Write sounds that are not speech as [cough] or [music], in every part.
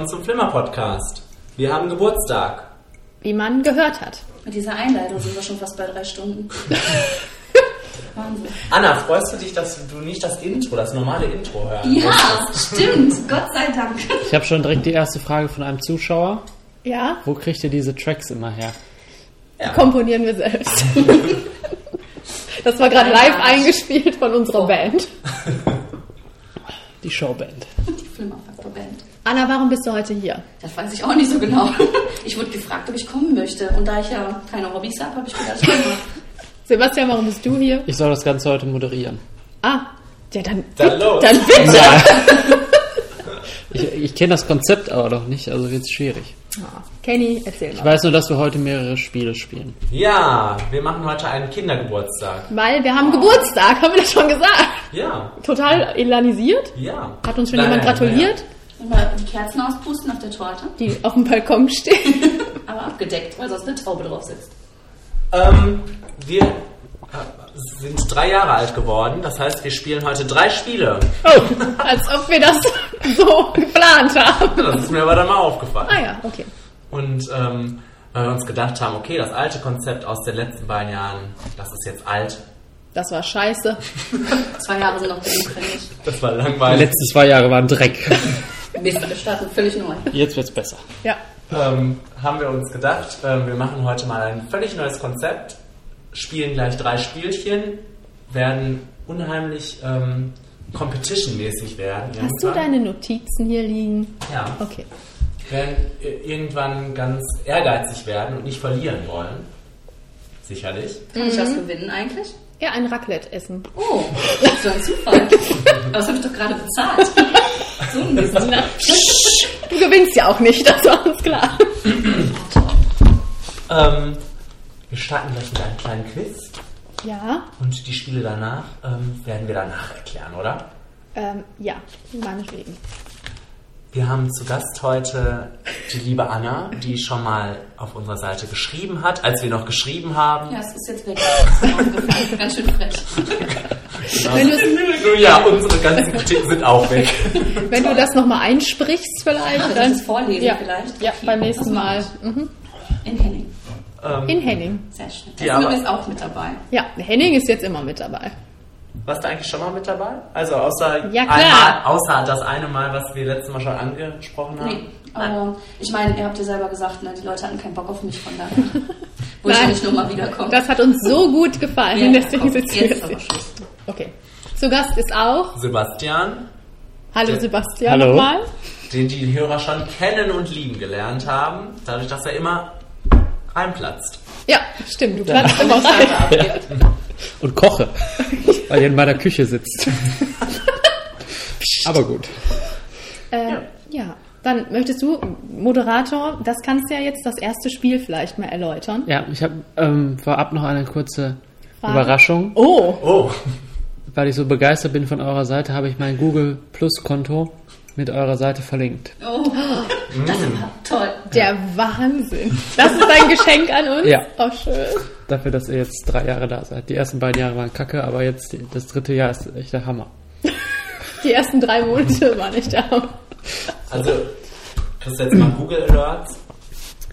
willkommen zum Flimmer-Podcast. Wir haben Geburtstag. Wie man gehört hat. Mit dieser Einleitung sind wir schon fast bei drei Stunden. [laughs] Wahnsinn. Anna, freust du dich, dass du nicht das Intro, das normale Intro hören Ja, stimmt. Gott sei Dank. Ich habe schon direkt die erste Frage von einem Zuschauer. Ja, Wo kriegt ihr diese Tracks immer her? komponieren wir selbst. [laughs] Das war gerade live eingespielt von unserer Band. [laughs] Die Showband. Anna, warum bist du heute hier? Das weiß ich auch nicht so genau. [laughs] Ich wurde gefragt, ob ich kommen möchte. Und da ich ja keine Hobbys habe, habe ich gedacht, ich komme. Sebastian, warum bist du hier? Ich soll das Ganze heute moderieren. Ah, ja, dann, Dann los. dann bitte. [laughs] [laughs] Ich, ich kenne das Konzept aber noch nicht, also wird es schwierig. Ah, Kenny, erzähl Ich mal. weiß nur, dass wir heute mehrere Spiele spielen. Ja, wir machen heute einen Kindergeburtstag. Weil wir haben Geburtstag, haben wir das schon gesagt. Ja, Total elanisiert. ja. Hat uns schon Nein, jemand nein, gratuliert, Und mal die Kerzen auspusten auf der Torte. die auf dem Balkon stehen. [laughs] Aber abgedeckt, weil sonst eine Taube drauf sitzt. Ähm, wir äh, sind drei Jahre alt geworden. Das heißt, wir spielen heute drei Spiele. Oh, als ob wir das [laughs] so geplant haben. Das ist mir aber dann mal aufgefallen. Ah ja, okay. Und ähm, weil wir uns gedacht haben, okay, das alte Konzept aus den letzten beiden Jahren, das ist jetzt alt. Das war scheiße. [laughs] Zwei Jahre sind noch ich. Das war Die langweilig. letzten zwei Jahre waren Dreck. Wir starten völlig neu. Jetzt wird's besser. Ja. ähm, haben wir uns gedacht, ähm, wir machen heute mal ein völlig neues Konzept, spielen gleich drei Spielchen, werden unheimlich ähm, competition-mäßig werden. Hast du irgendwann. deine Notizen hier liegen? Ja. Okay. werden äh, irgendwann ganz ehrgeizig werden und nicht verlieren wollen. Sicherlich. Kann ich was gewinnen eigentlich? Ja, ein Raclette essen. Oh, so ein Zufall. Aber das habe ich doch gerade bezahlt. [laughs] So ein Mist. Du gewinnst ja auch nicht, das war uns klar. Ähm, wir starten gleich mit einem kleinen Quiz Ja, und die Spiele danach ähm, werden wir danach erklären, oder? ähm, ja, meinetwegen. Wir haben zu Gast heute die liebe Anna, die schon mal auf unserer Seite geschrieben hat, als wir noch geschrieben haben. Ja, es ist jetzt weg. Aufgefallen. Ganz schön frech. Wenn, Nun ja, unsere ganzen Kritiken sind auch weg. wenn du das nochmal einsprichst vielleicht, ich dann das vorlesen ja, vielleicht? Ja, Okay, beim nächsten Mal. Mhm. In Henning. Ähm, In Henning. Sehr schön. Die Die aber- ist auch mit dabei. Ja, Henning ist jetzt immer mit dabei. Warst du eigentlich schon mal mit dabei? Also außer, Ja, klar. Einmal, außer das eine Mal, was wir letztes Mal schon angesprochen haben? Nee, aber ich meine, ihr habt ja selber gesagt, ne, die Leute hatten keinen Bock auf mich, von daher. [laughs] Wo ich nicht nochmal wiederkomme. Das hat uns so gut gefallen, Ja, deswegen sitzen wir jetzt hier. Okay. Zu Gast ist auch, Sebastian, hallo Ja. Sebastian Hallo. nochmal. den die Hörer schon kennen und lieben gelernt haben, dadurch, dass er immer reinplatzt. Ja, stimmt, du platzt immer [laughs] rein. Und koche, weil ihr in meiner Küche sitzt. aber gut. Äh, ja. Dann möchtest du, Moderator, das kannst du ja jetzt das erste Spiel vielleicht mal erläutern. Ja, ich habe ähm, vorab noch eine kurze Frage? Überraschung. Oh, Oh, Weil ich so begeistert bin von eurer Seite, habe ich mein Google Plus Konto mit eurer Seite verlinkt. Oh, das ist aber toll. der Wahnsinn. Das ist ein Geschenk an uns. Ja. Oh, schön. Dafür, dass ihr jetzt drei Jahre da seid. Die ersten beiden Jahre waren kacke, aber jetzt die- das dritte Jahr ist echt der Hammer. [laughs] Die ersten drei Monate waren nicht da. also kriegst du jetzt mal Google Alerts?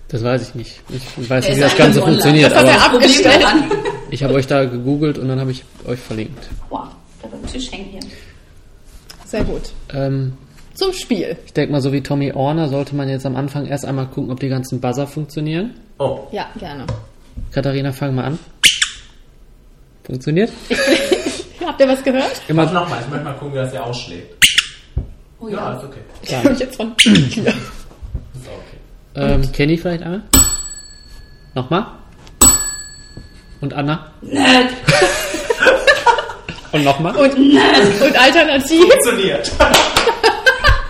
Das weiß ich nicht. Ich weiß nicht, wie das Ganze online. funktioniert, Das hat er abgestellt. [laughs] ich habe euch da gegoogelt und dann habe ich euch verlinkt. Wow, da wird ein Tisch hängen hier. Sehr gut. Ähm, Zum Spiel. ich denke mal, so wie Tommy Orner sollte man jetzt am Anfang erst einmal gucken, ob die ganzen Buzzer funktionieren. Oh, Ja, gerne. Katharina, fang mal an. Funktioniert? [laughs] Habt ihr was gehört? mach Immer nochmal, ich möchte mal gucken, wie das hier ausschlägt. Oh Ja, ja. ist okay. Ich habe mich jetzt von hier. Ist okay. ähm, Kenny vielleicht einmal. Nochmal. Und Anna. Nerd. Und nochmal. Und, und alternativ. Funktioniert.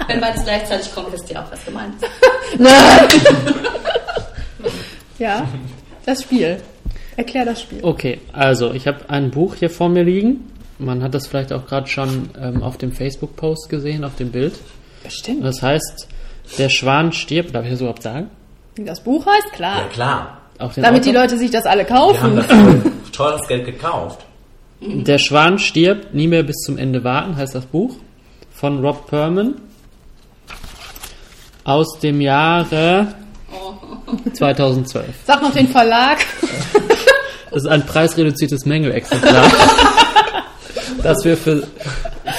Wenn beides gleichzeitig kommt, wisst ihr auch, was gemeint [laughs] ist. Ja, das Spiel. Erklär das Spiel. Okay, also ich habe ein Buch hier vor mir liegen. Man hat das vielleicht auch gerade schon ähm, auf dem Facebook-Post gesehen, auf dem Bild. Bestimmt. Das heißt, der Schwan stirbt. Darf ich das überhaupt sagen? Wie das Buch heißt, Ja, klar. klar. Auch den Damit die Autor? Leute sich das alle Wir haben kaufen. das [laughs] für teures Geld gekauft. Der Schwan stirbt, nie mehr bis zum Ende warten, heißt das Buch. Von Rob Perman. Aus dem Jahre 2012. Sag noch den Verlag. Das ist ein preisreduziertes Mängelexemplar. [laughs] das wir für,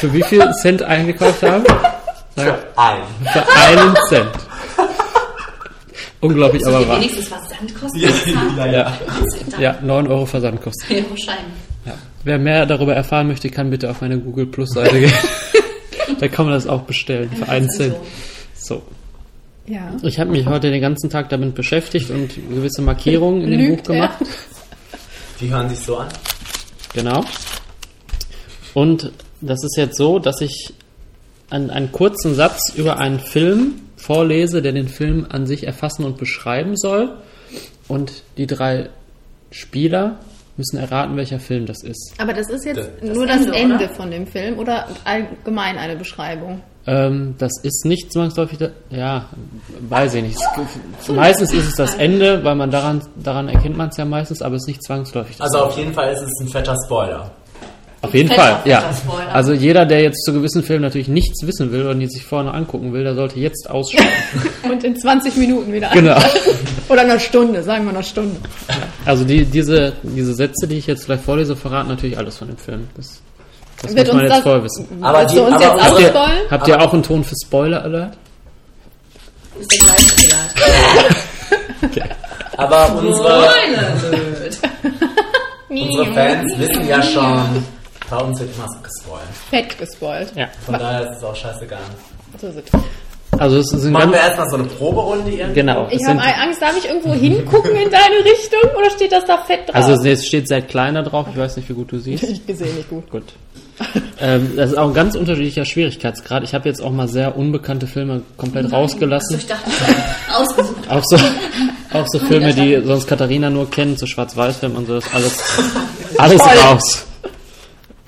für wie viel Cent eingekauft haben? Sag, Ein. für einen Cent. Unglaublich, aber wahr. wenigstens was Sandkosten Ja, ja, Ja, ja, 9 Euro Versandkosten. Ja, wahrscheinlich. Ja. Wer mehr darüber erfahren möchte, kann bitte auf meine Google Plus Seite gehen. [laughs] da kann man das auch bestellen für einen Cent. So. Ja. Ich habe mich heute den ganzen Tag damit beschäftigt und gewisse Markierungen in dem Buch gemacht. Die hören sich so an. Genau. Und das ist jetzt so, dass ich einen, einen kurzen Satz über einen Film vorlese, der den Film an sich erfassen und beschreiben soll. Und die drei Spieler müssen erraten, welcher Film das ist. Aber das ist jetzt Das nur das Ende, Ende von dem Film oder allgemein eine Beschreibung? Ähm, das ist nicht zwangsläufig, da, ja, weiß ich nicht. Es- Meistens ist es das Ende, weil man daran, daran erkennt man es ja meistens, aber es ist nicht zwangsläufig. das Also auf jeden Fall ist es ein fetter Spoiler. Auf jeden Fall, ja. Spoiler. Also jeder, der jetzt zu gewissen Filmen natürlich nichts wissen will und die sich vorher noch angucken will, der sollte jetzt ausschalten. [laughs] Und in 20 Minuten wieder Genau. Oder einer Stunde, sagen wir einer Stunde. Also die, diese, diese Sätze, die ich jetzt gleich vorlese, verraten natürlich alles von dem Film. Das, das Wird muss man uns jetzt das- vorher wissen. Aber die, uns aber jetzt Habt ihr, habt ihr auch einen Ton für Spoiler Alert? Ist der gleiche vielleicht. [laughs] aber unsere, Spoiler-Alert. unsere Fans wissen ja schon, bei uns wird immer so gespoilt. Fett gespoilt. Ja. Von daher ist es auch scheißegal. So ist es. Also es sind Machen wir erstmal so eine Proberunde irgendwie? genau. Ich habe Angst, darf ich irgendwo hingucken in deine Richtung oder steht das da fett drauf? also es steht sehr kleiner drauf, ich weiß nicht, wie gut du siehst. [laughs] ich gesehen nicht gut. Gut. ähm, das ist auch ein ganz unterschiedlicher Schwierigkeitsgrad. Ich habe jetzt auch mal sehr unbekannte Filme komplett Also rausgelassen. ich dachte, ich [laughs] habe ausgesucht. Auch so, [laughs] auch so Filme, die sonst Katharina nur kennt, so Schwarz-Weiß-Filme und so, ist alles, alles raus.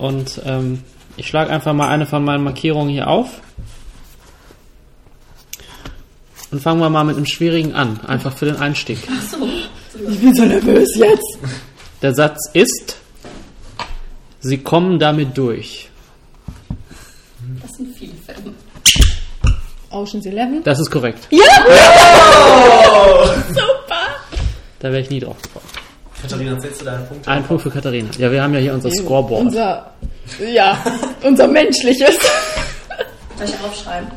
Und ähm, ich schlage einfach mal eine von meinen Markierungen hier auf. Und fangen wir mal mit einem schwierigen an, einfach für den Einstieg. Ach so. Ich bin so nervös jetzt. Der Satz ist, Sie kommen damit durch. Das sind viele Filme. Ocean's Eleven. Das ist korrekt. Ja! Super! Da wäre ich nie drauf. Katharina, zählst du deine Punkte? Ein Punkt für Katharina. Ja, wir haben ja hier unser Scoreboard. Unser, ja, unser menschliches. Soll ich aufschreiben?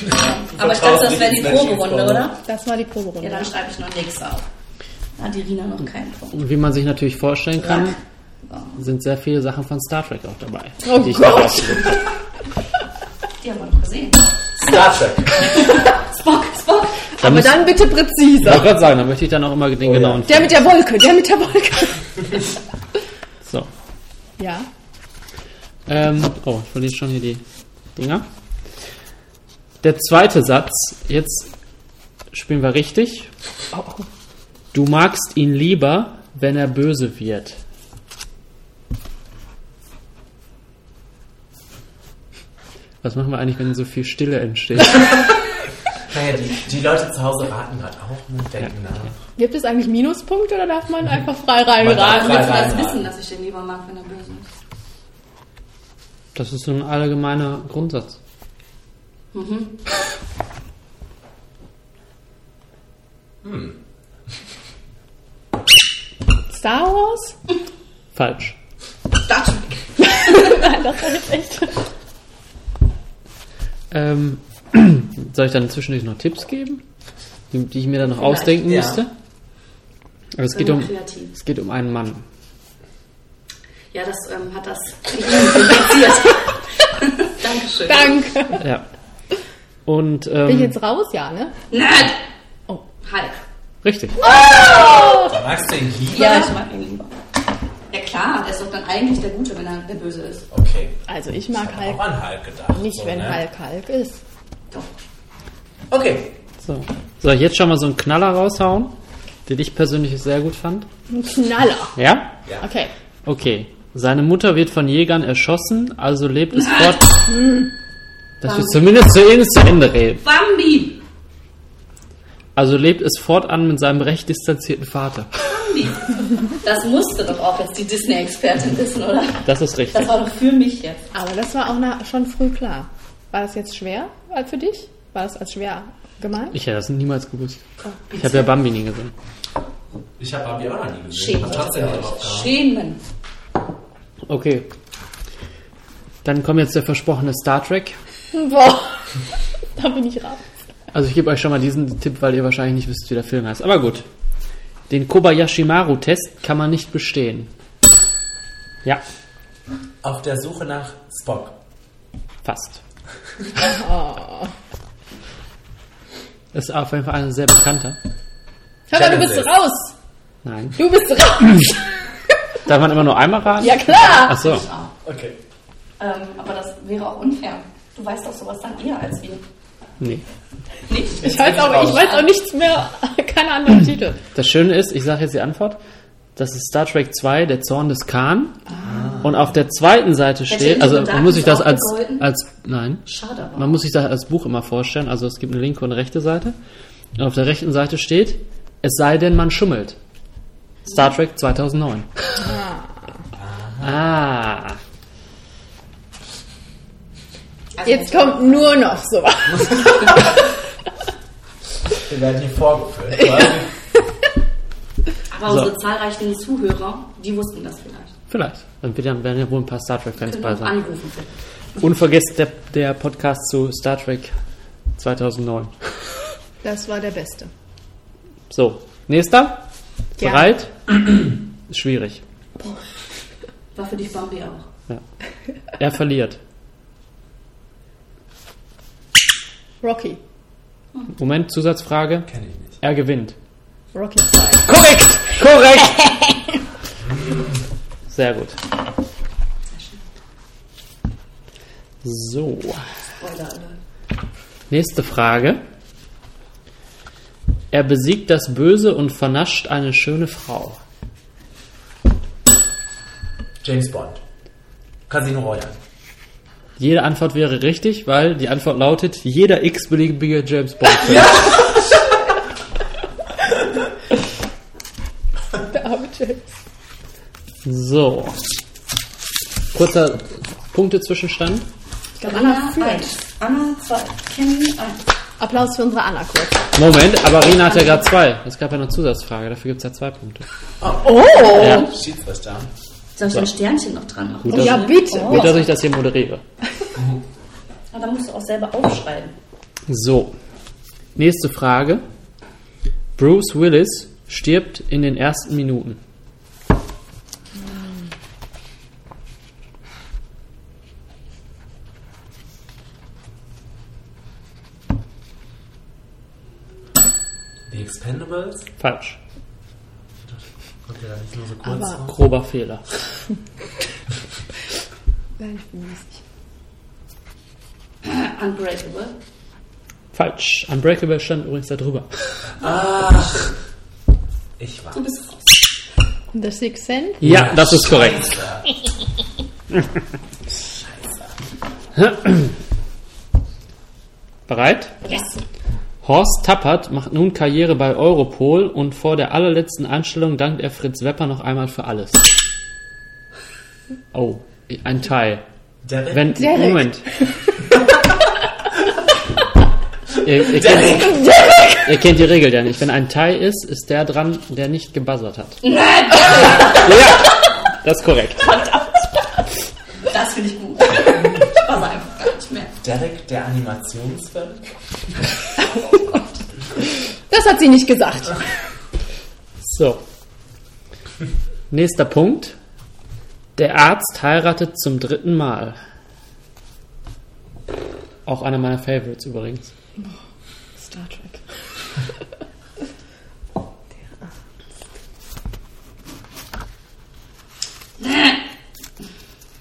[laughs] Aber ich dachte, das wäre die Proberunde, oder? Das war die Proberunde. Ja, dann schreibe ich noch nichts auf. Hat die Rina noch keinen Punkt. Und wie man sich natürlich vorstellen kann, So. sind sehr viele Sachen von Star Trek auch dabei. Oh die ich Gott. da. Die haben wir noch gesehen. Star Trek. [laughs] Spock, Spock. Da Aber dann bitte Ich präziser. wollte gerade sagen, da möchte ich dann auch immer den Oh, genauen. Der mit der Wolke, der mit der Wolke. So. Ja. Ähm, oh, ich verliere schon hier die Dinger. Der zweite Satz, jetzt spielen wir richtig. Oh, Du magst ihn lieber, wenn er böse wird. Was machen wir eigentlich, wenn so viel Stille entsteht? [laughs] Naja, die, die Leute zu Hause raten gerade auch, ne? denken nach. Gibt es eigentlich Minuspunkte oder darf man einfach frei reinraten? Damit wir das wissen, dass ich den lieber mag, wenn er böse ist. Das ist so ein allgemeiner Grundsatz. Star Wars? Falsch. Star Trek. [laughs] Nein, das war jetzt echt. Ähm, [clears throat] soll ich dann zwischendurch noch Tipps geben, die, die ich mir dann noch Vielleicht, ausdenken ja. müsste? Aber es Bin geht, um, kreativ. es geht um einen Mann. Ja, das ähm, hat das. [laughs] Dankeschön. Danke. Ja. Und Bin ich ähm, jetzt raus? Ja, ne? Nein! Oh. Hulk. richtig. Magst du ihn lieber? Ja, ich mag ihn lieber. Ja klar, der ist doch dann eigentlich der Gute, wenn er der Böse ist. Okay. Also ich mag Auch Hulk an Hulk gedacht. nicht, so, wenn ne? Hulk Hulk ist. Doch. Okay. So. Soll ich jetzt schon mal so einen Knaller raushauen, den ich persönlich sehr gut fand? Ein Knaller. Ja? Ja. Okay. Okay. Seine Mutter wird von Jägern erschossen, also lebt es fort. Dass wir zumindest zu Ihnen zu Ende reden. Bambi! Also lebt es fortan mit seinem recht distanzierten Vater. Bambi. Das musste doch auch jetzt die Disney-Expertin wissen, oder? Das ist richtig. Das war doch für mich jetzt. Aber das war auch na, schon früh klar. War das jetzt schwer für dich? War das als schwer gemeint? Ich hätte das niemals gewusst. Ich habe ja Bambi nie gesehen. Ich habe Bambi auch noch nie gesehen. Schämen. Schämen. Okay. Dann kommt jetzt der versprochene Star Trek. Boah, [laughs] da bin ich raus. Also ich gebe euch schon mal diesen Tipp, weil ihr wahrscheinlich nicht wisst, wie der Film heißt. Aber gut. Den Kobayashi-Maru-Test kann man nicht bestehen. Ja, Auf der Suche nach Spock. fast. Oh. Ist auf jeden Fall ein sehr bekannter. Hör mal, du bist raus. Nein. Du bist raus. [laughs] Darf man immer nur einmal raten? ja klar. Ach so. Okay. ähm, aber das wäre auch unfair. Du weißt doch sowas dann eher als wir. Nee. Nicht? Ich weiß, auch, ich weiß auch nichts mehr. Keine anderen Titel. Das Schöne ist, ich sage jetzt die Antwort. Das ist Star Trek 2, der Zorn des Khan. Und auf der zweiten Seite steht, also man muss sich das als, als, nein, Schade aber. man muss sich das als Buch immer vorstellen. Also es gibt eine linke und eine rechte Seite. Und auf der rechten Seite steht, es sei denn, man schummelt. Star Trek 2009. Ah. Also, Jetzt kommt nur noch sowas. [laughs] Wir werden hier vorgeführt. [laughs] Aber So. unsere zahlreichen Zuhörer, die wussten das vielleicht. Vielleicht. Dann werden werden ja wohl ein paar Star Trek-Fans bei sein. anrufen. Unvergesst der, der Podcast zu Star Trek 2009. Das war der beste. So, nächster. Ja. Bereit? [clears throat] Schwierig. War für dich Bambi auch. Ja. Er verliert. Rocky. Moment, Zusatzfrage. Kenn ich nicht. Er gewinnt. Rocky 2. Korrekt! Korrekt! Sehr gut. So, nächste Frage. Er besiegt das Böse und vernascht eine schöne Frau. James Bond. Casino Royale. Jede Antwort wäre richtig, weil die Antwort lautet jeder x-beliebige James Bond. Film. Der [laughs] arme James. So. Kurzer Punktezwischenstand. Ich glaube, Anna Anna führt. 1. Anna 2. Kenny 1. Applaus für unsere Anna kurz. Moment, aber Rina hat ja gerade zwei. Es gab ja eine Zusatzfrage, dafür gibt es ja zwei Punkte. Oh! Ja. Schiedsrichter. Soll ich ein Sternchen noch dran machen? Gut, Ja, dass, bitte. gut, dass ich das hier moderiere. [laughs] Ah, da musst du auch selber aufschreiben. So. Nächste Frage. Bruce Willis stirbt in den ersten Minuten. Die Expendables. Falsch. Nicht nur so kurz Aber-. Grober Fehler. [laughs] Nein, ich bin nicht sicher. Unbreakable. Falsch. Unbreakable stand übrigens da drüber. Ach. Ich war. Du bist raus. The Sixth Sense? Ja, das ist korrekt. [laughs] Bereit? Yes. Horst Tappert macht nun Karriere bei Europol und vor der allerletzten Einstellung dankt er Fritz Wepper noch einmal für alles. Oh, ein Teil. Derek. Wenn, Derek. Moment. [laughs] ihr, ihr, kennt, ihr kennt die Regel ja nicht. Wenn ein Teil ist, ist der dran, der nicht gebuzzert hat. ja, das ist korrekt. Das finde ich gut. Ich passe einfach gar Derek, der Animationsfilm. [laughs] Das hat sie nicht gesagt. So. Nächster Punkt. Der Arzt heiratet zum dritten Mal. Auch einer meiner Favorites übrigens. Star Trek.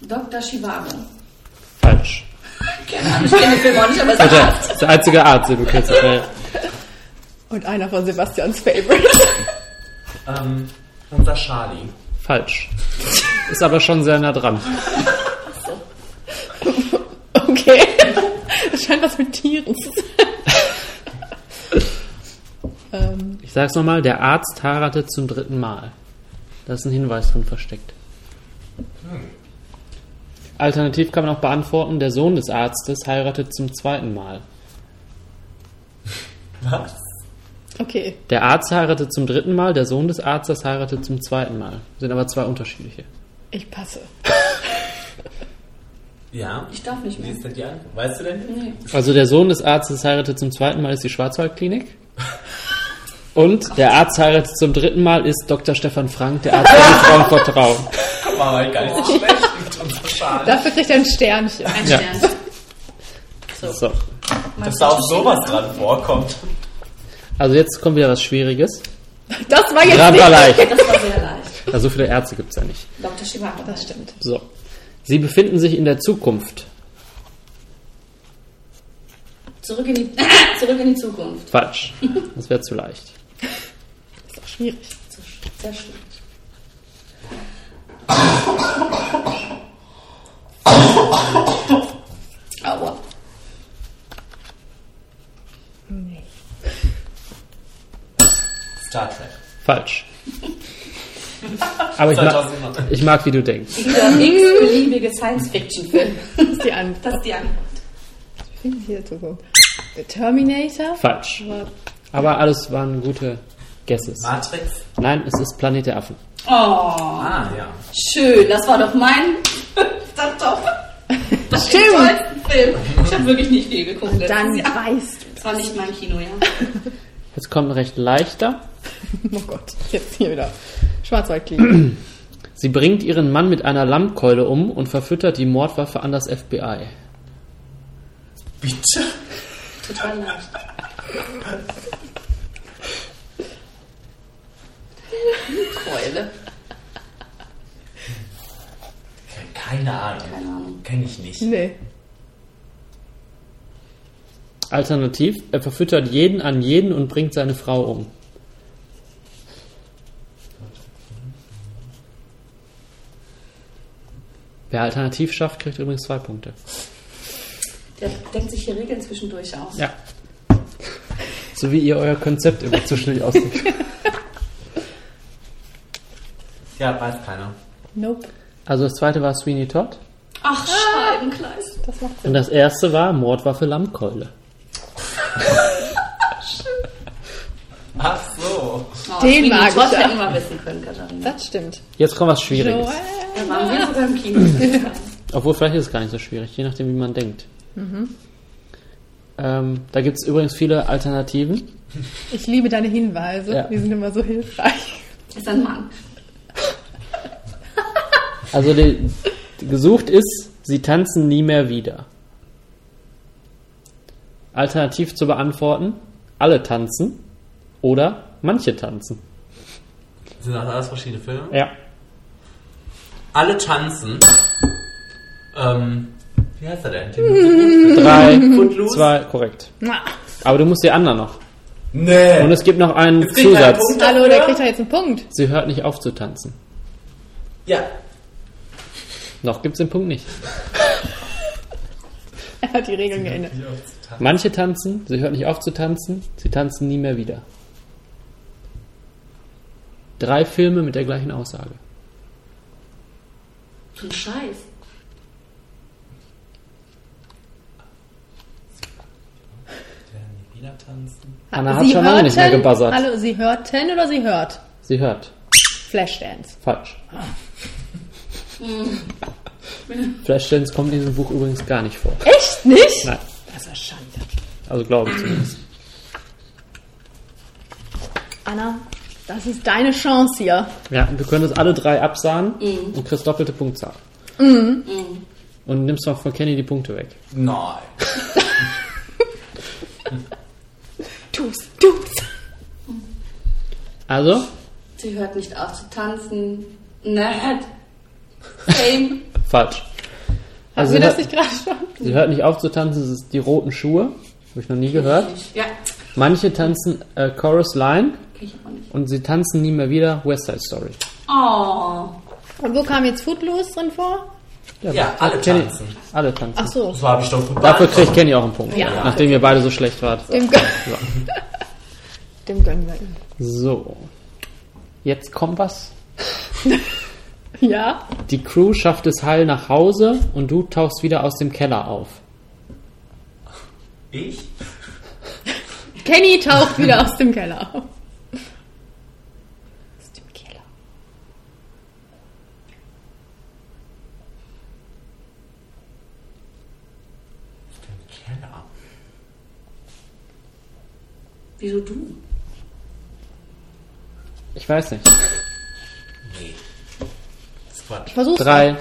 Dr. Shivago. Falsch. Ahnung, ich kenne den Film auch nicht, aber es ist Arzt. das ist der einzige Arzt, den du kennst. Ja. Und einer von Sebastians Favorites. [laughs] Ähm, unser Charlie. Falsch. Ist aber schon sehr nah dran. [laughs] Okay. Das scheint was mit Tieren zu sein. Ich sag's nochmal, der Arzt heiratet zum dritten Mal. Da ist ein Hinweis drin versteckt. Alternativ kann man auch beantworten, der Sohn des Arztes heiratet zum zweiten Mal. Was? Okay. Der Arzt heiratet zum dritten Mal, der Sohn des Arztes heiratet zum zweiten Mal. Sind aber zwei unterschiedliche. Ich passe. Ja. Ich darf nicht mehr. ist denn die Antwort? Weißt du denn? Nee. Also der Sohn des Arztes heiratet zum zweiten Mal ist die Schwarzwaldklinik. Und der Arzt heiratet zum dritten Mal ist Dr. Stefan Frank, der Arzt, [laughs] der die Frauen vertrauen. Weil gar nicht so schlecht Schale. Dafür kriegt er ein Sternchen. Ein Ja. Stern. So. Dass da auch sowas dran vorkommt. Also jetzt kommt wieder was Schwieriges. Das war jetzt Gerade nicht... war leicht. [laughs] Das war sehr leicht. Ja, so viele Ärzte gibt's ja nicht. Dr. Shibata. Das stimmt. So. Sie befinden sich in der Zukunft. Zurück in die, [laughs] zurück in die Zukunft. Falsch. Das wäre zu leicht. Das ist auch schwierig. Sehr schön. [laughs] Aua. Star Trek. Falsch. Aber ich mag, 2009. ich mag, wie du denkst. Dieser x-beliebige Science-Fiction-Film. Das ist die Antwort. Das ist die Antwort. Ich finde hier. Der Terminator? Falsch. Aber Aber alles waren gute Guesses. Matrix. Nein, es ist Planet der Affen. Oh, Ah, ja. schön. Das war doch mein... [laughs] Das doch. [laughs] Das ist der tollste Film. Ich habe wirklich nicht viel geguckt. dann Jahr. weißt Das war nicht mein Kino, ja. [laughs] Jetzt kommt ein recht leichter. du. [laughs] Oh Gott, jetzt hier wieder. Schwarzwaldklinik. [clears throat] Sie bringt ihren Mann mit einer Lammkeule um und verfüttert die Mordwaffe an das FBI. Bitte? Total leicht. Keule. Keine Ahnung. Keine Ahnung. Kenn ich nicht. nee. Alternativ, er verfüttert jeden an jeden und bringt seine Frau um. Wer alternativ schafft, kriegt übrigens zwei Punkte. Der denkt sich hier Regeln zwischendurch aus. Ja. So wie ihr euer Konzept immer zu schnell ausdenkt. Ja, weiß keiner. Nope. Also das zweite war Sweeney Todd Ach, Scheibenkleis. Das macht und Sinn. das erste war Mordwaffe Lammkeule. [laughs] Ach so. Oh, Den Sweeney mag ich Todd ja. hätten wir wissen können, Katharina. Das stimmt. Jetzt kommt was Schwieriges. Da waren wir sogar im Kino. [laughs] Obwohl, vielleicht ist es gar nicht so schwierig, je nachdem, wie man denkt. Ähm, da gibt es übrigens viele Alternativen. Ich liebe deine Hinweise. Ja. Die sind immer so hilfreich. Ist ein Mann. Also die, die gesucht ist, sie tanzen nie mehr wieder. Alternativ zu beantworten, alle tanzen oder manche tanzen. Sind das alles verschiedene Filme? Ja. Alle tanzen. Ähm, wie heißt er denn? Den [laughs] Drei, Footloose? zwei, korrekt. Na, Aber du musst die anderen noch. Nee. Und es gibt noch einen einen Zusatz. Punkt Hallo, der kriegt da jetzt einen Punkt. Sie hört nicht auf zu tanzen. Ja. Noch gibt es den Punkt nicht. [laughs] Er hat die Regeln geändert. Manche tanzen, sie hört nicht auf zu tanzen, sie tanzen nie mehr wieder. Drei Filme mit der gleichen Aussage. Ein Scheiß. Wieder tanzen. Anna hat schon lange nicht mehr gebuzzert. Hallo, Sie hörten oder Sie hört? Sie hört. Flashdance. Falsch. [laughs] Flashdance kommt in diesem Buch übrigens gar nicht vor. Echt nicht? Nein, Das ist ja Schande. also glaube ich zumindest. Anna, das ist deine Chance hier. Ja, du könntest alle drei absahen und kriegst doppelte Punktzahl. Und nimmst noch von Kenny die Punkte weg. Nein. [laughs] Tu's, tu's. Also, Sie hört nicht auf zu tanzen. Nerd. Fame. falsch. Haben Also wir sie das hört, nicht gerade schon? sie hört nicht auf zu tanzen, das ist die roten Schuhe. Habe ich noch nie gehört. Ja. Manche tanzen äh, Chorus Line Kenn ich aber nicht. und sie tanzen nie mehr wieder West Side Story. Oh. Und wo kam jetzt Footloose drin vor? Ja, alle Kenny, tanzen. alle tanzen. Ach so. Das habe ich doch gut Dafür kriegt. Kenny auch einen Punkt, Ja. nachdem ihr beide so schlecht wart. Dem, [laughs] Dem gönnen wir ihn. So. Jetzt kommt was. [laughs] [laughs] Ja? Die Crew schafft es heil nach Hause und du tauchst wieder aus dem Keller auf. Ich? Kenny taucht wieder aus dem Keller auf. Aus dem Keller. Keller. Wieso du? Ich weiß nicht. Ist Quatsch. Ich versuch's. Drei,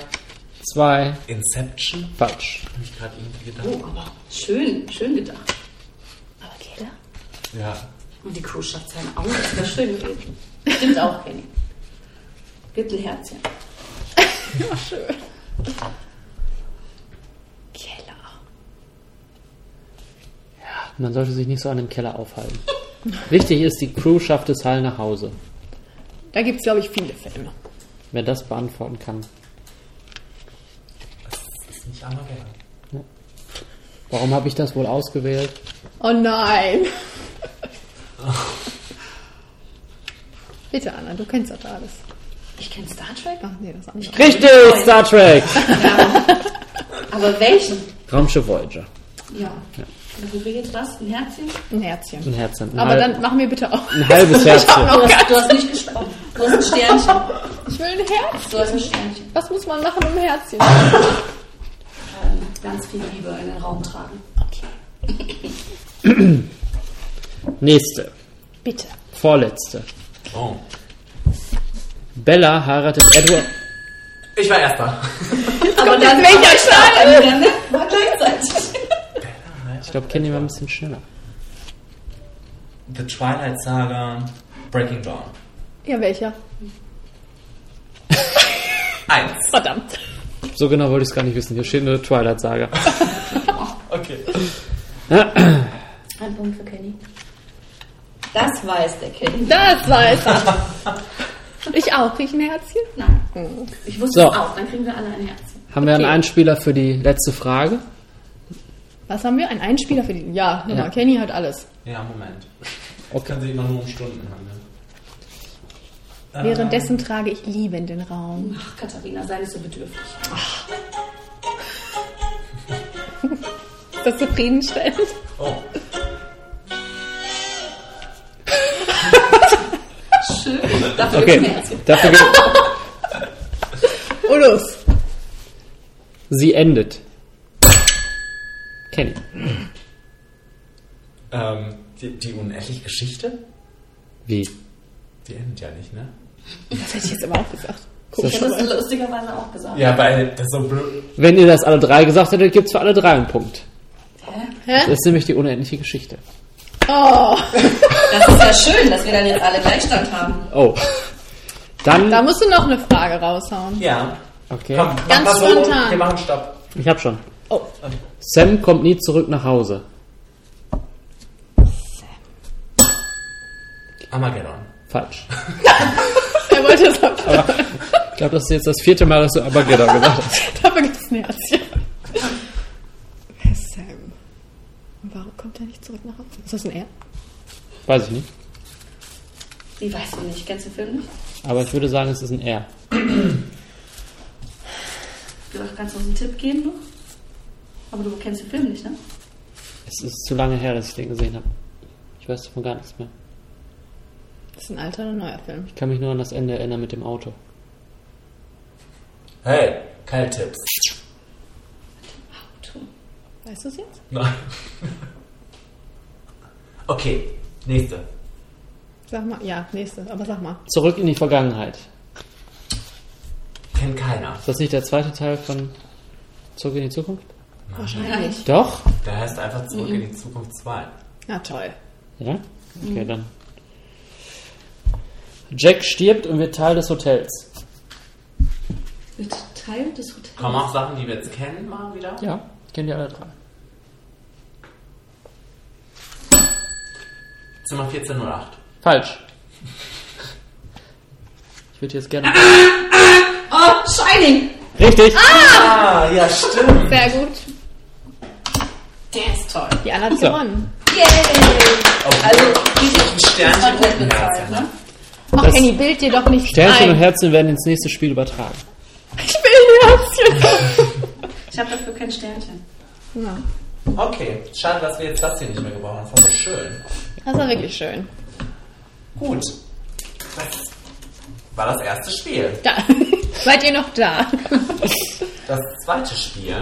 zwei, Inception? falsch. Hab ich gerade irgendwie gedacht. Oh, aber schön, schön gedacht. Aber Keller? Ja. Und die Crew schafft seine Augen, das wäre schön gewesen. Stimmt auch, Kenny. Gibt ein Herzchen. Ja, schön. Keller. Man sollte sich nicht so an dem Keller aufhalten. Wichtig ist, die Crew schafft es heil nach Hause. Da gibt's, glaube ich, viele Filme. Wer das beantworten kann. Das ist nicht Armageddon. Warum habe ich das wohl ausgewählt? Oh nein. [laughs] Bitte, Anna, du kennst das alles. Ich kenne Star Trek, Ach nee, das andere. Richtig, Star Trek! [laughs] aber welchen? Raumschiff Voyager. Ja. Und wo wir jetzt was? Ein Herzchen? Ein Herzchen. Ein Herzchen. Ein, Aber dann machen wir bitte auch. ein halbes [laughs] Du Herzchen. hast, du hast nicht gesprochen. Du hast ein Sternchen. Ich will ein Herz. Du hast ein Sternchen. Was muss man machen, um ein Herzchen? Ähm, ganz viel Liebe in den Raum tragen. [clears throat] Nächste. Bitte. Vorletzte. Oh. Bella heiratet Edward. Ich war erster. [laughs] Aber dann welcher Stein? Dann war gleichzeitig. Ich glaube, Kenny war ein bisschen schneller. The Twilight Saga. Breaking Dawn. Ja, welcher? [laughs] Eins. Verdammt. So genau wollte ich es gar nicht wissen. Hier steht nur Twilight Saga. [laughs] Okay. Ein Punkt für Kenny. Das weiß der Kenny. Das weiß er. [laughs] Ich auch. Krieg ich ein Herzchen? Nein. Ich wusste So. es auch. Dann kriegen wir alle ein Herzchen. Haben wir einen Okay. Einspieler für die letzte Frage? Was haben wir? Ein Einspieler für die. Ja, Ja. mal, Kenny hat alles. Ja, Moment. Okay. Kann sich immer nur um Stunden handeln. Währenddessen trage ich Liebe in den Raum. Ach, Katharina, sei nicht so bedürftig. Ist das zufriedenstellend? Oh. Schön. Dafür Okay. gibt's ein. Dafür geht. [laughs] Oh, los. Sie endet. Kenny. Ähm, die, die unendliche Geschichte? Wie? Die endet ja nicht, ne? Das hätte ich jetzt aber auch gesagt. Ich hätte das lustigerweise auch gesagt. Ja, weil das so blöd. Wenn ihr das alle drei gesagt hättet, gibt es für alle drei einen Punkt. Hä? Das ist nämlich die unendliche Geschichte. Oh, [laughs] Das ist ja schön, dass wir dann jetzt alle Gleichstand haben. Oh. Dann. da musst du noch eine Frage raushauen. Ja. Okay. Komm, mach Ganz mal so. spontan. Wir machen Stopp. Ich hab schon. Oh, Sam kommt nie zurück nach Hause. Armageddon. Falsch. [laughs] er wollte es auch. Ich glaube, das ist jetzt das vierte Mal, dass du Armageddon gesagt hast. [laughs] Dafür gibt es ein Herzchen. Ist Sam? Warum kommt er nicht zurück nach Hause? Ist das ein Er? Weiß ich nicht. Wie weißt du nicht? Kennst du den Film nicht? Aber ich würde sagen, es ist ein R. Du kannst uns einen Tipp geben noch? Aber du kennst den Film nicht, ne? Es ist zu lange her, dass ich den gesehen habe. Ich weiß davon gar nichts mehr. Das ist ein alter oder neuer Film. Ich kann mich nur an das Ende erinnern mit dem Auto. Hey, keine Tipps. Auto. Weißt du es jetzt? Nein. Okay, nächste. Sag mal, ja, nächste, aber sag mal. Zurück in die Vergangenheit. Kennt keiner. Ist das nicht der zweite Teil von Zurück in die Zukunft? Wahrscheinlich. Doch? Der heißt einfach Zurück in die Zukunft 2. Na toll. Ja? Okay, dann. Jack stirbt und wird Teil des Hotels. Wird Teil des Hotels. Kommen auch Sachen, die wir jetzt kennen, mal wieder? Ja, kennen die alle drei. Zimmer 1408. Falsch. Ich würde jetzt gerne. Oh, Shining! Richtig! Ah, ja, stimmt. Sehr gut. Der ist toll. Die Anna hat So. gewonnen. Yay! Also, Ein Sternchen und ein bezahlt, ne? Ach, Das- Kenny, bild dir doch nicht Sternchen ein. und Herzchen werden ins nächste Spiel übertragen. [laughs] Ich will Herzchen. Ich habe dafür kein Sternchen. Ja, Okay, schade, dass wir jetzt das hier nicht mehr gebrauchen. Das war so schön. das war wirklich schön. Gut. Das war das erste Spiel. Da. [laughs] Seid ihr noch da? Das zweite Spiel.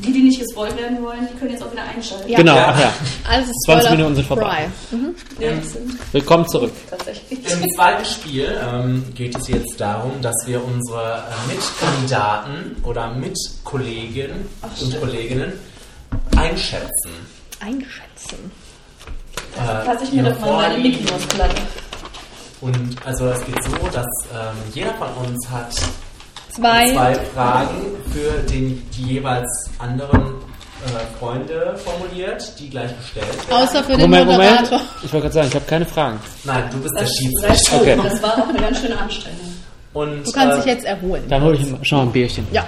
Die, die nicht gespoilt werden wollen, die können jetzt auch wieder einschalten. Ja. Genau, Ja. ach ja. Alles ist 20 Spoiler Minuten sind vorbei. Mhm. Sind Willkommen zurück. tatsächlich. Im zweiten Spiel ähm, geht es jetzt darum, dass wir unsere Mitkandidaten oder Mitkollegen Ach, und. Kolleginnen einschätzen. Einschätzen. Äh, Fasse ich mir doch mal meine Vorlieben. Mickey Mouse Platte. Und also es geht so, dass ähm, jeder von uns hat Zwei. zwei Fragen für den, die jeweils anderen äh, Freunde formuliert, die gleich gestellt werden. Außer für den Moment, Moment. Moderator. Ich wollte gerade sagen, ich habe keine Fragen. Nein, du bist Das, der Schiedsrichter. Okay. das war auch eine ganz schöne Anstrengung. Und Du kannst äh, dich jetzt erholen. Dann hole ich schon mal ein Bierchen. Ja.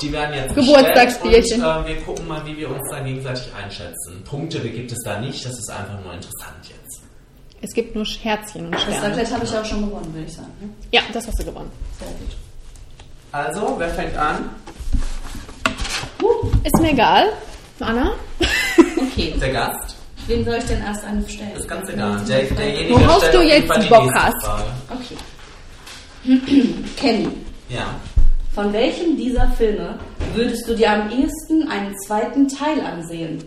Die werden jetzt Geburtstagsbierchen. gestellt Und, äh, wir gucken mal, wie wir uns da gegenseitig einschätzen. Punkte gibt es da nicht, das ist einfach nur interessant jetzt. Es gibt nur Herzchen und Das Sterne. Raclette habe ich auch schon gewonnen, würde ich sagen. Ne? Ja, das hast du gewonnen. Sehr gut. Also, wer fängt an? Ist mir egal. Anna? Okay, [laughs] Der Gast? wem soll ich denn erst eine stellen? Das ist ganz egal. Der, derjenige Worauf stellt du auf jeden jetzt Fall die Bock nächste hast. Frage. Okay. [clears throat] Kenny, Ja. von welchem dieser Filme würdest du dir am ehesten einen zweiten Teil ansehen?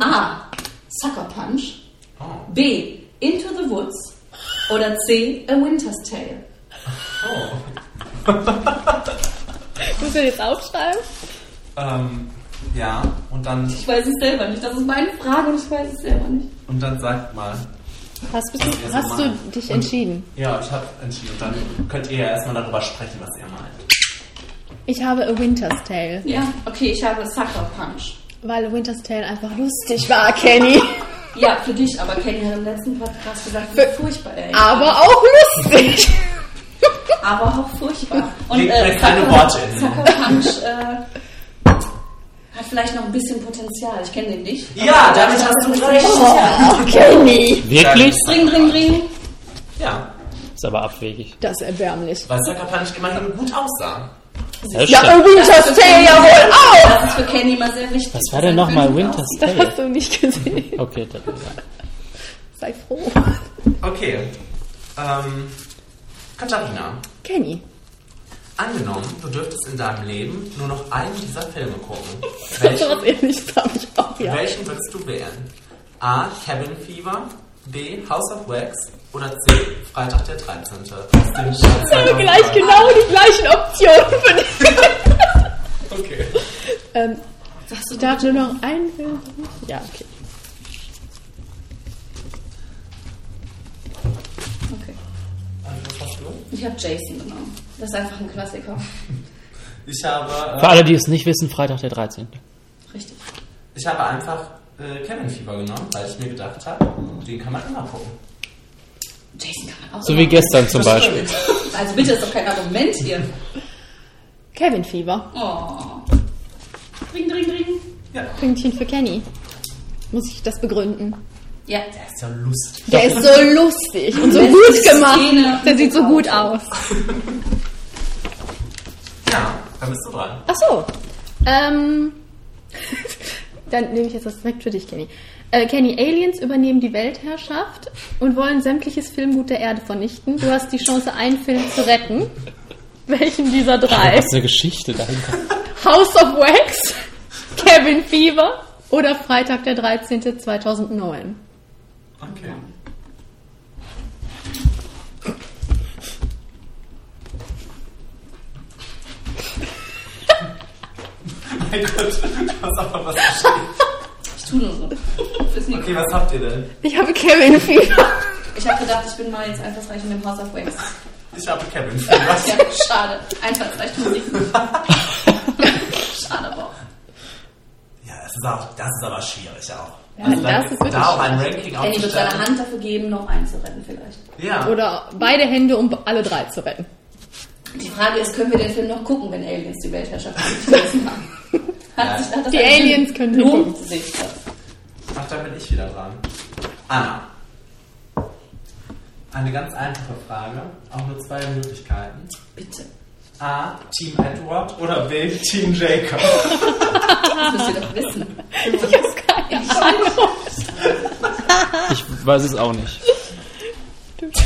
A. Sucker Punch. Oh. B. Into the Woods. Oder C. A Winter's Tale. oh. [laughs] Musst du jetzt aufschreiben? Ähm, ja, und dann, Ich weiß es selber nicht. Das ist meine Frage und ich weiß es selber nicht. und dann sagt mal. Hast, bist du, Was ihr so hast du dich Und- entschieden? Ja, ich habe entschieden. Und dann könnt ihr ja erstmal darüber sprechen, was ihr meint. Ich habe A Winter's Tale, Ja, okay, ich habe Sucker Punch. weil A Winter's Tale einfach lustig war, Kenny. Ja, für dich, aber Kenny hat im letzten Podcast gesagt, wie furchtbar ey. Aber auch lustig. Aber auch furchtbar. Und äh, leg keine Sucker- Worte in den Sucker Punch äh, hat vielleicht noch ein bisschen Potenzial. Ich kenne den nicht. Ja, damit hast du recht. Oh, Kenny. Wirklich? Dring, dring, dring. Ja, Ist aber abwegig. Das ist erbärmlich. weil Sucker Punch immerhin gut aussah. Ja, stimmt. A Winter's Tale ja wohl auch. Das ist für Kenny immer sehr wichtig. Was war denn nochmal Winter's aussieht. Das Tale? hast du nicht gesehen. [laughs] Okay, das Sei froh. Okay. Ähm, Katharina, Kenny. angenommen, du dürftest in deinem Leben nur noch einen dieser Filme gucken. [laughs] So was Welchen, ähnliches habe ich auch, ja. welchen würdest du wählen? A. Cabin Fever, B. House of Wax oder C. Freitag der 13. Aus Ich habe gleich genau die gleichen Optionen für dich. [laughs] Okay. ähm, ich darf nur noch einen Film. Ja. Okay. Ich habe Jason genommen. Das ist einfach ein Klassiker. Ich habe, Für äh, alle, die es nicht wissen, Freitag der 13. Richtig. ich habe einfach äh, Cabin Fever genommen, weil ich mir gedacht habe, den kann man immer gucken. Jason kann man auch So wie gestern zum Beispiel. [laughs] Also bitte ist doch kein Argument hier. Kevin Fever. Oh. Dring, dring, dring. Ja, Pünktchen für Kenny. Muss ich das begründen? Ja. der ist ja lustig. Der ist so lustig und so gut gemacht. Szene. Der sieht so gut aus. Ja, dann bist du dran. Ach so. Ähm, [laughs] dann nehme ich jetzt das direkt für dich, Kenny. Äh, Kenny, Aliens übernehmen die Weltherrschaft und wollen sämtliches Filmgut der Erde vernichten. Du hast die Chance, einen Film zu retten. Welchen dieser drei? Das ist eine Geschichte dahinter. House of Wax, [laughs] Kevin Fever oder Freitag der 13. 2009? Okay. [laughs] mein Gott, du hast aber was geschrieben. Ich tue nur so. Okay, was habt ihr denn? Ich habe Kevin Fever. Ich habe gedacht, ich bin mal jetzt einfallsreich in dem House of Wax. Ich habe Kevin Fever. Ja, schade. Einfallsreich Musik. [laughs] schade aber auch. Ja, das ist, auch, das ist aber schwierig auch. Ja, also das da, ist wirklich da auch ein. Ranking Kenny wird seine aufzustellen. Hand dafür geben, noch einen zu retten vielleicht. Ja. Oder beide Hände, um alle drei zu retten. Die Frage ist, können wir den Film noch gucken, wenn Aliens die Weltherrschaft gerissen haben? [laughs] Hat Ja. sich, hat das Die? Aliens können wir Lohnt gucken. sich das? Ach, dann bin ich wieder dran. Anna. Eine ganz einfache Frage, auch nur zwei Möglichkeiten. Bitte. A. Team Edward oder B. Team Jacob? Das müsst ihr doch wissen. Ich weiß es auch nicht.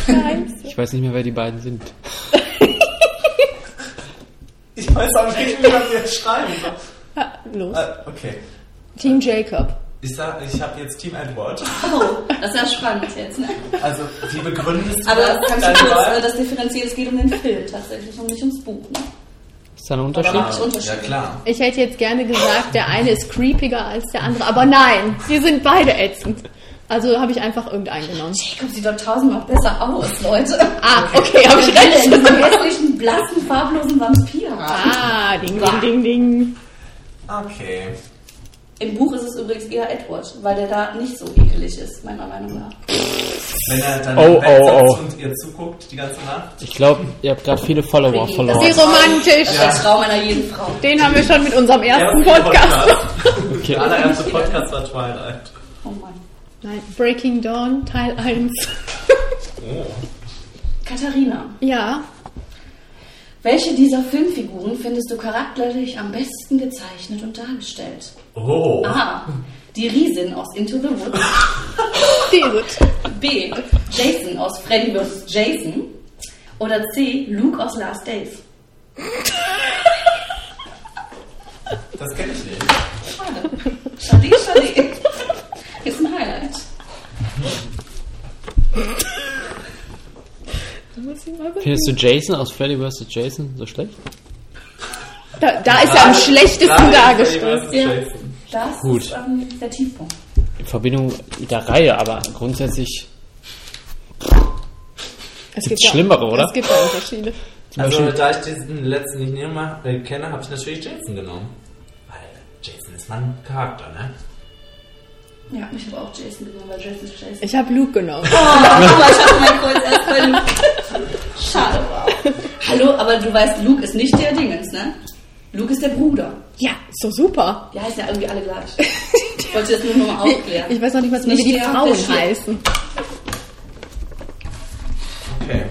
Scheiße. Ich weiß nicht mehr, wer die beiden sind. Ich weiß auch nicht, wie man jetzt schreiben soll. Los. Äh, okay. Team Jacob. Ich sag, ich habe jetzt Team Edward. Oh, das ist ja spannend jetzt, ne? Also, wie begründest du Aber das? kannst du Deine kurz äh, das differenzieren? Es geht um den Film tatsächlich und nicht ums Buch, ne? Ist da ein Unterschied? Ja, klar. Ich hätte jetzt gerne gesagt, der eine ist creepiger als der andere, aber nein, die sind beide ätzend. Also habe ich einfach irgendeinen genommen. Jacob sieht doch tausendmal besser aus, Leute. Ah, okay, habe ich recht. diesem [laughs] hässlichen, blassen, farblosen Vampir. Ah, ding, ding, ding, ding. Okay. Im Buch ist es übrigens eher Edward, weil der da nicht so ekelig ist, meiner Meinung nach. Wenn er dann Oh, im Bett oh, sitzt oh. und ihr zuguckt die ganze Nacht. Ich glaube, ihr habt gerade viele Follower Wie verloren. romantisch. Das ist der Traum einer jeden Frau. Den haben wir schon mit unserem ersten Erster Podcast. Okay. Der allererste Podcast war Twilight. Oh Mann. Nein, Breaking Dawn, Teil 1. Oh. Katharina, Ja, welche dieser Filmfiguren findest du charakterlich am besten gezeichnet und dargestellt? Oh. A. Die Riesin aus Into the Woods. [laughs] diese. B. Jason aus Freddy vs. Jason. Oder C. Luke aus Last Days. Das kenne ich nicht. Schade. Schade, schade. Ist ein Highlight. Findest du Jason aus Freddy vs. Jason so schlecht? Da, da ist er am schlechtesten dargestellt. Ja. Das Gut. ist ähm, der Tiefpunkt. In Verbindung mit der Reihe, aber grundsätzlich Es Gibt's Schlimmere, oder? Es gibt ja Unterschiede. Also, da ich diesen letzten nicht nehme, äh, kenne, habe ich natürlich Jason genommen. Weil Jason ist mein Charakter, ne? Ja, ich habe auch Jason genommen, weil Jason ist Jason. Ich habe Luke genommen. Oh, aber ich hatte mein Kreuz erst bei Luke. Schade. Hallo, aber du weißt, Luke ist nicht der Dingens, ne? Luke ist der Bruder. Ja, ist doch super. Die heißen ja irgendwie alle gleich. Ich wollte das nur noch mal aufklären. Ich weiß noch nicht, was Nicht wie die Frauen heißen. Okay.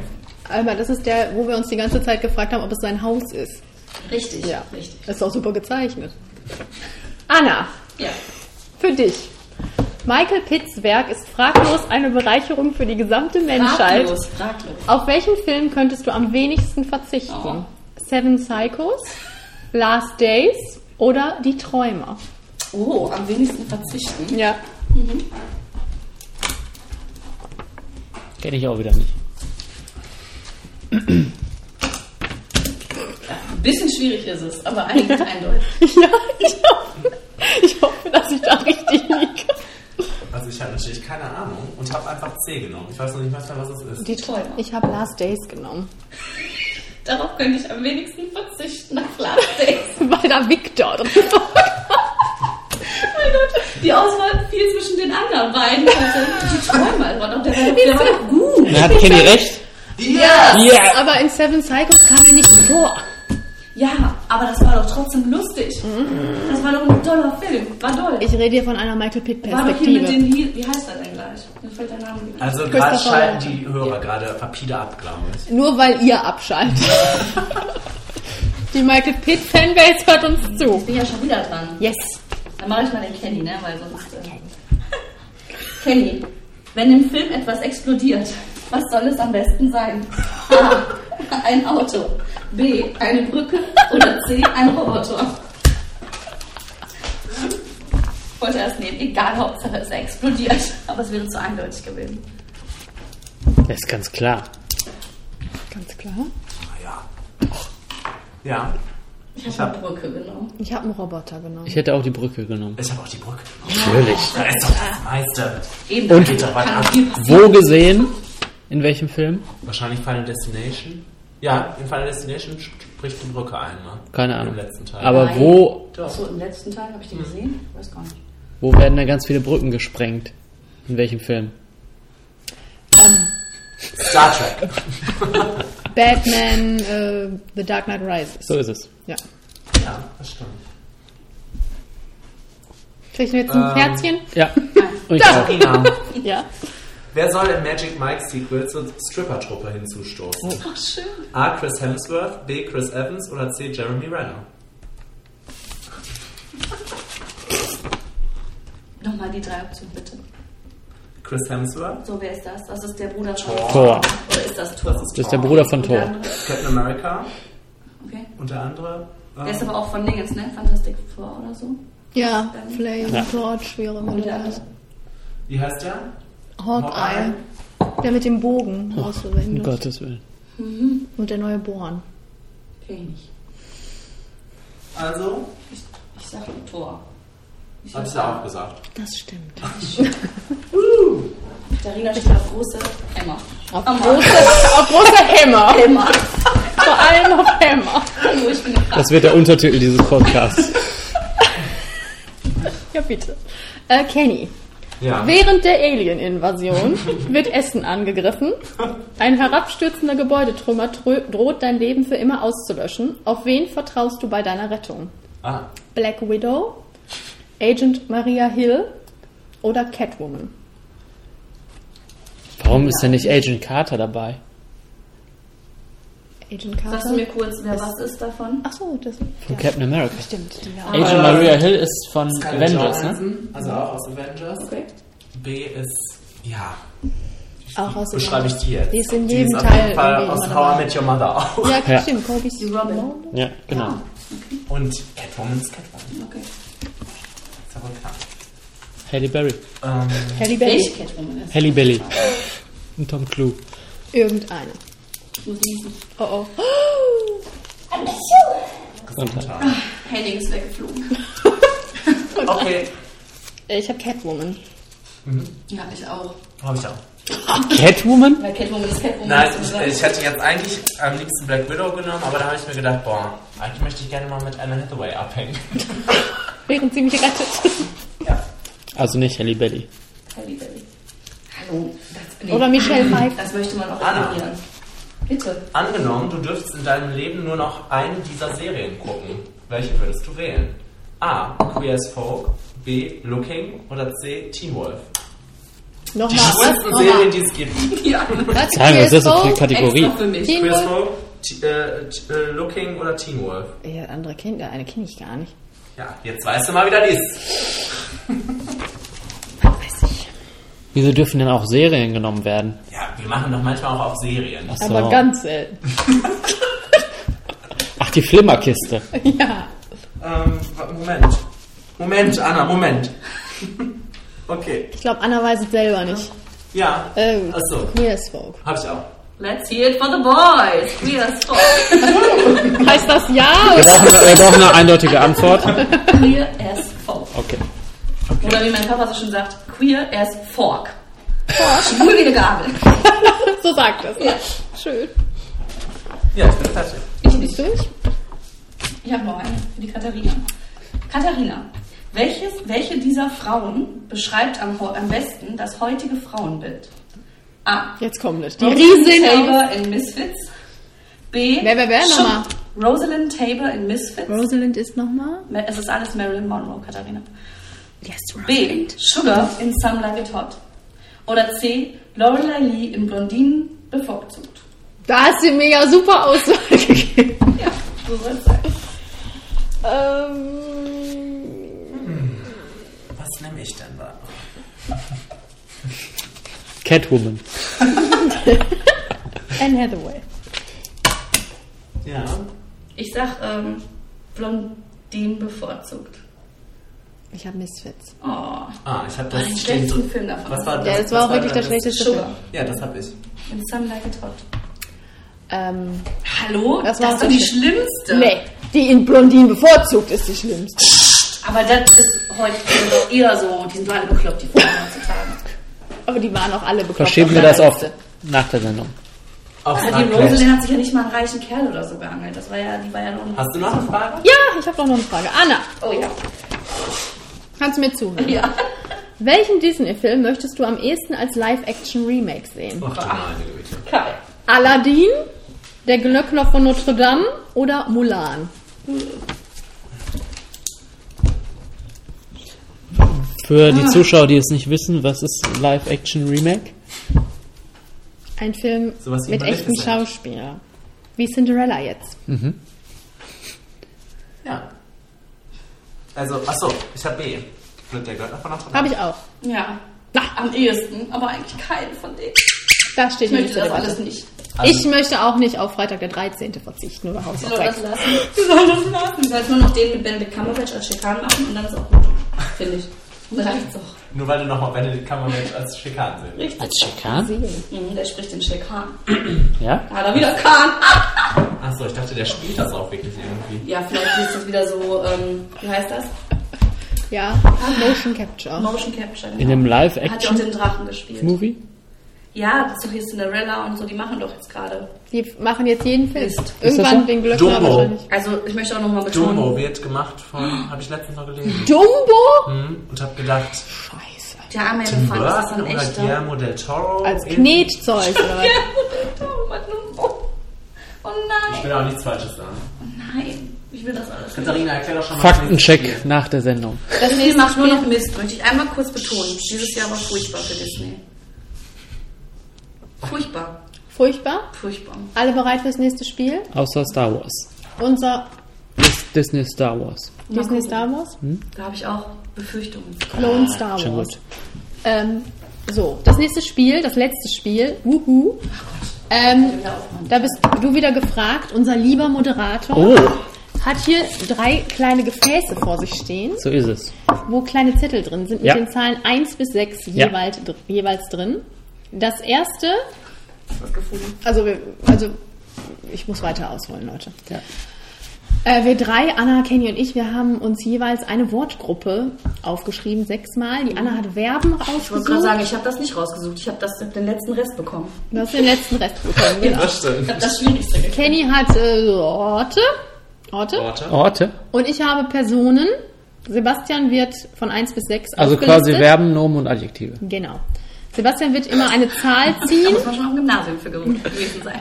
Alma, das ist der, wo wir uns die ganze Zeit gefragt haben, ob es sein Haus ist. Richtig, Ja, richtig. Das ist auch super gezeichnet. Anna, Ja. für dich. Michael Pitts Werk ist fraglos eine Bereicherung für die gesamte Menschheit. Fraglos, fraglos. Auf welchen Film könntest du am wenigsten verzichten? Oh. Seven Psychos, Last Days oder Die Träumer? Oh, am wenigsten verzichten. Ja. Kenne ich auch wieder nicht. Ein bisschen schwierig ist es, aber eigentlich [laughs] eindeutig. Ja, ich hoffe, ich hoffe, dass ich da richtig habe natürlich keine Ahnung und habe einfach C genommen. Ich weiß noch nicht mal, was es ist. Die Träume. Ich habe Last Days genommen. [laughs] Darauf könnte ich am wenigsten verzichten nach Last Days. [laughs] Weil da Victor drin war. [laughs] mein Gott, die Auswahl fiel zwischen den anderen beiden. Also, die Träume, war doch, der war, der war doch gut. Na, hat Kenny recht? Ja. Ja! Aber in Seven Psychos kam er nicht vor. ja, aber das war doch trotzdem lustig. Das war doch ein toller Film. War toll. Ich rede hier von einer Michael Pitt war doch hier mit dem, wie, heißt er denn gleich? Mir fällt der Name nicht. Also, gerade schalten die Hörer gerade rapide ab, glaube ich. Nur weil ihr abschaltet. [laughs] Die Michael Pitt Fanbase hört uns zu. Ich bin ja schon wieder dran. Yes. Dann mache ich mal den Kenny, ne? Weil sonst. Äh... Kenny, wenn im Film etwas explodiert, was soll es am besten sein? A. Ein Auto. B. Eine Brücke. Oder C. Ein Roboter. Ich wollte erst nehmen, egal, Hauptsache es explodiert. Aber es wäre zu eindeutig gewesen. Das ist ganz klar. Ganz klar. Ja. Ja. Ich habe eine Brücke genommen. Ich habe einen Roboter genommen. Ich hätte auch die Brücke genommen. Ich habe auch die Brücke genommen. Natürlich. Da ist doch das meiste. Eben, Und-. Wo gesehen? In welchem Film? Wahrscheinlich Final Destination. Ja, in Final Destination spricht die Brücke einmal. Keine Ahnung. Im letzten Teil. Aber Nein. wo, Achso, im letzten Teil habe ich die gesehen? Ich weiß gar nicht. wo werden da ganz viele Brücken gesprengt? In welchem Film? Star Trek. [laughs] Batman, äh, The Dark Knight Rises. So ist es. Ja. Ja, das stimmt. Krieg ich jetzt ein Ähm. Herzchen? Ja. [laughs] Und ich Da. auch. Ina, Ja. Wer soll im Magic Mike Sequel zur Stripper-Truppe hinzustoßen? Oh, schön. A. Chris Hemsworth, B. Chris Evans oder C. Jeremy Renner? [laughs] Nochmal die drei Optionen, bitte. Chris Hemsworth, So, wer ist das? Das ist der Bruder von Thor. Thor. Oder ist das Thor? Das ist Das ist der Bruder von Thor. Captain America Okay. und der andere. ähm, Der ist aber auch von Dingens, ne? Fantastic Four oder so. Ja, Flame, Ja. George, wie auch immer der heißt. wie heißt der? Hawkeye. Der mit dem Bogen aus Um. Gottes Willen. Und der neue Born. Kenn ich. Also, Ich, ich sag Thor. Ich hab ich ja auch gesagt. Das [laughs] stimmt. Darina steht auf große Emma. Auf Emma. große, auf große Hämmer. [laughs] Emma. Vor allem auf Hämmer. Das wird der Untertitel dieses Podcasts. [laughs] Ja, bitte. Äh, Kenny. Ja. Während der Alien-Invasion [laughs] wird Essen angegriffen. Ein herabstürzender Gebäudetrümmer droht dein Leben für immer auszulöschen. Auf wen vertraust du bei deiner Rettung? Ah, Black Widow, Agent Maria Hill oder Catwoman? Warum ist denn nicht Agent Carter dabei? Agent Sagst Carter? du mir kurz, wer was ist davon? Ach so, das Von ja. Captain America. Stimmt, die ja. Agent Maria Hill ist von Scarlett Avengers, ne? Johansson, Also auch aus Avengers. Okay. B ist, ja, Auch aus beschreibe ich die jetzt? Die ist in Die jedem ist auf Teil jeden Fall aus How I. Met Your Mother auch. Ja, Ja. stimmt. Kobe Die Robin. Ja, genau. Ah, Und Catwoman ist Catwoman. okay. Ist wohl klar. Halle Berry. Ähm, Halle Berry. Ist? Halle Belly. Und Tom Clue. Irgendeine. Ich muss niesen. Oh oh. Und, Henning ist weggeflogen. [laughs] okay, Ich habe Catwoman. Ja, ich auch. habe ich auch. Catwoman? Weil Catwoman ist Catwoman. Nein, ich, ich hätte jetzt eigentlich am liebsten Black Widow genommen, aber da habe ich mir gedacht, boah, eigentlich möchte ich gerne mal mit Anna Hathaway abhängen. [laughs] Während sie mich rettet. ja. Also nicht Halle Belly. Halle Berry. Hallo. Das, nee. Oder Michelle Pfeiffer. Das möchte man auch Anna. ignorieren. Bitte. Angenommen, du dürftest in deinem Leben nur noch eine dieser Serien gucken. Welche würdest du wählen? A. Queer as Folk. B. Looking. Oder C. Teen Wolf. Die Nochmal. Was? schwulsten Nochmal. Serien, die es gibt. [laughs] Ja. Was? Das ist eine Kategorie. Extra für mich. Teen Queer as? Folk, T äh, T äh, Looking oder Teen Wolf. Ja, andere Kinder, eine kenne ich gar nicht. Ja, jetzt weißt du mal, wie das ist. [laughs] Wieso dürfen denn auch Serien genommen werden? Ja, wir machen doch manchmal auch auf Serien. Ach so. Aber ganz selten. [laughs] Ach, die Flimmerkiste. Ja. Ähm, Moment. Moment, Anna, Moment. [laughs] okay. Ich glaube, Anna weiß es selber nicht. Ja. Ähm, Achso, Queer as Folk. hab ich auch. Let's hear it for the boys. Queer as folk. [laughs] Heißt das ja? Wir brauchen, wir brauchen eine eindeutige Antwort. Queer as folk. Okay. Oder wie mein Papa so schon sagt, queer as fork. Schwul wie eine Gabel. [laughs] so sagt es. Ja. Schön. Ja, ich bin fertig. Ich nicht. Durch? Ich habe noch eine für die Katharina. Katharina, welches, welche dieser Frauen beschreibt am, am besten das heutige Frauenbild? A. Jetzt kommt es. Die. Tabor in Misfits. B. Wer, wer, wer? Nochmal. Rosalind Tabor in Misfits. Rosalind ist nochmal. Es ist alles Marilyn Monroe, Katharina. Yes, B. Sugar in Some Like It Hot. Oder C. Lorelei Lee in Blondinen bevorzugt. Da hast du mega super Auswahl [laughs] gegeben. Ja, so soll es sein. Ähm, Was nehme ich denn da? Catwoman. [laughs] Anne Hathaway. Ja. Ich sag ähm, Blondinen bevorzugt. Ich habe Misfits. Oh. Ah, ich habe Den das so. schlechtesten Film davon. Was war Ja, das war was auch wirklich der das? schlechteste. Film. Ja, das habe ich. In Some Like It Hot. Ähm, Hallo? Das Das, war ist auch doch die das schlimmste. nee, die in Blondinen bevorzugt ist die schlimmste. Aber das ist heute eher so, die sind alle bekloppt, die Frauen heutzutage. Aber die waren auch alle bekloppt. Verschieben wir das auf nach der Sendung. Auf Aber die. Rosalind hat sich ja nicht mal einen reichen Kerl oder so geangelt. Das war ja, die war ja nur Hast du noch eine Frage? Ja, ich habe doch noch eine Frage. Anna, Oh ja. Kannst du mir zuhören? Ja. Welchen Disney-Film möchtest du am ehesten als Live-Action-Remake sehen? Ach meine Güte. Kai. Aladdin, Der Glöckner von Notre Dame oder Mulan? Für die Zuschauer, die es nicht wissen, was ist Live-Action-Remake? Ein Film wie mit echten. Schauspielern. Wie Cinderella jetzt. Ja. Also, achso, ich habe B. Wird der Götter von Notre Dame? Habe ich auch. Ja. Na. Am ehesten, aber eigentlich keinen von denen. Da steht Ich möchte das Debatte. alles nicht. Ich möchte auch nicht auf Freitag der 13. verzichten oder House Sie soll das Sex. lassen. Sie soll das lassen. Sie soll jetzt nur noch den mit Benedict Cumberbatch als Schikan machen und dann ist auch gut. Finde ich. Und dann reicht's auch. Nur weil du nochmal Benedict Cumberbatch als Schikan sehen. Richtig. Als Schikan? Mhm, der spricht den Schikan. Ja? Da hat er wieder Kahn. Achso, ich dachte, der spielt das auch wirklich irgendwie. Ja, vielleicht ist das wieder so, ähm, wie heißt das? Ja, Motion Capture. Motion Capture. Genau. In einem Er hat ja auch den Drachen gespielt. Ja, das ist doch hier Cinderella und so, die machen doch jetzt gerade. Die machen jetzt jeden Film. Ist. Ist Irgendwann so? den Glöckner Dumbo. wahrscheinlich. Also, ich möchte auch nochmal betonen. Dumbo wird gemacht von, habe ich letztens noch gelesen. Dumbo? Hm, Und habe gedacht, Scheiße. Der arme Tim Elefant, ist Burton ein oder echter? Guillermo del Toro. Als Knetzeug oder was? [laughs] Oh Ich nein, will auch nichts Falsches sagen. nein. Ich will das alles. Katharina, erklär doch schon mal. Faktencheck nach der Sendung. Das Spiel macht nur noch Mist, möchte ich einmal kurz betonen. Dieses Jahr war furchtbar für Disney. Furchtbar. Furchtbar. Furchtbar. Alle bereit fürs nächste Spiel? Außer Star Wars. Unser Dis- Disney Star Wars. Disney. Star Wars? Da habe ich auch Befürchtungen. Clone Star schon Wars. gut. Ähm, so, das nächste Spiel, das letzte Spiel, wuhu. Ähm, da bist du wieder gefragt. Unser lieber Moderator Oh, hat hier drei kleine Gefäße vor sich stehen, so ist es. wo kleine Zettel drin sind mit Ja. den Zahlen 1 bis 6 Ja. jeweils drin. Das erste, Was gefunden? also, wir, also ich muss weiter ausholen, Leute. Ja. Äh, wir drei, Anna, Kenny und ich, wir haben uns jeweils eine Wortgruppe aufgeschrieben, sechsmal. Die Anna hat Verben Ich wollte rausgesucht. gerade sagen, ich habe das nicht rausgesucht. Ich habe das den letzten Rest bekommen. Du hast den letzten Rest bekommen, genau. Das stimmt. Ich habe das Schwierigste gekriegt. Kenny hat äh, Orte, Orte. Worte. Orte. Und ich habe Personen. Sebastian wird von 1 bis 6 Also quasi Verben, Nomen und Adjektive. Genau. Sebastian wird immer eine Zahl Da ziehen. muss man schon am Gymnasium für gewesen sein.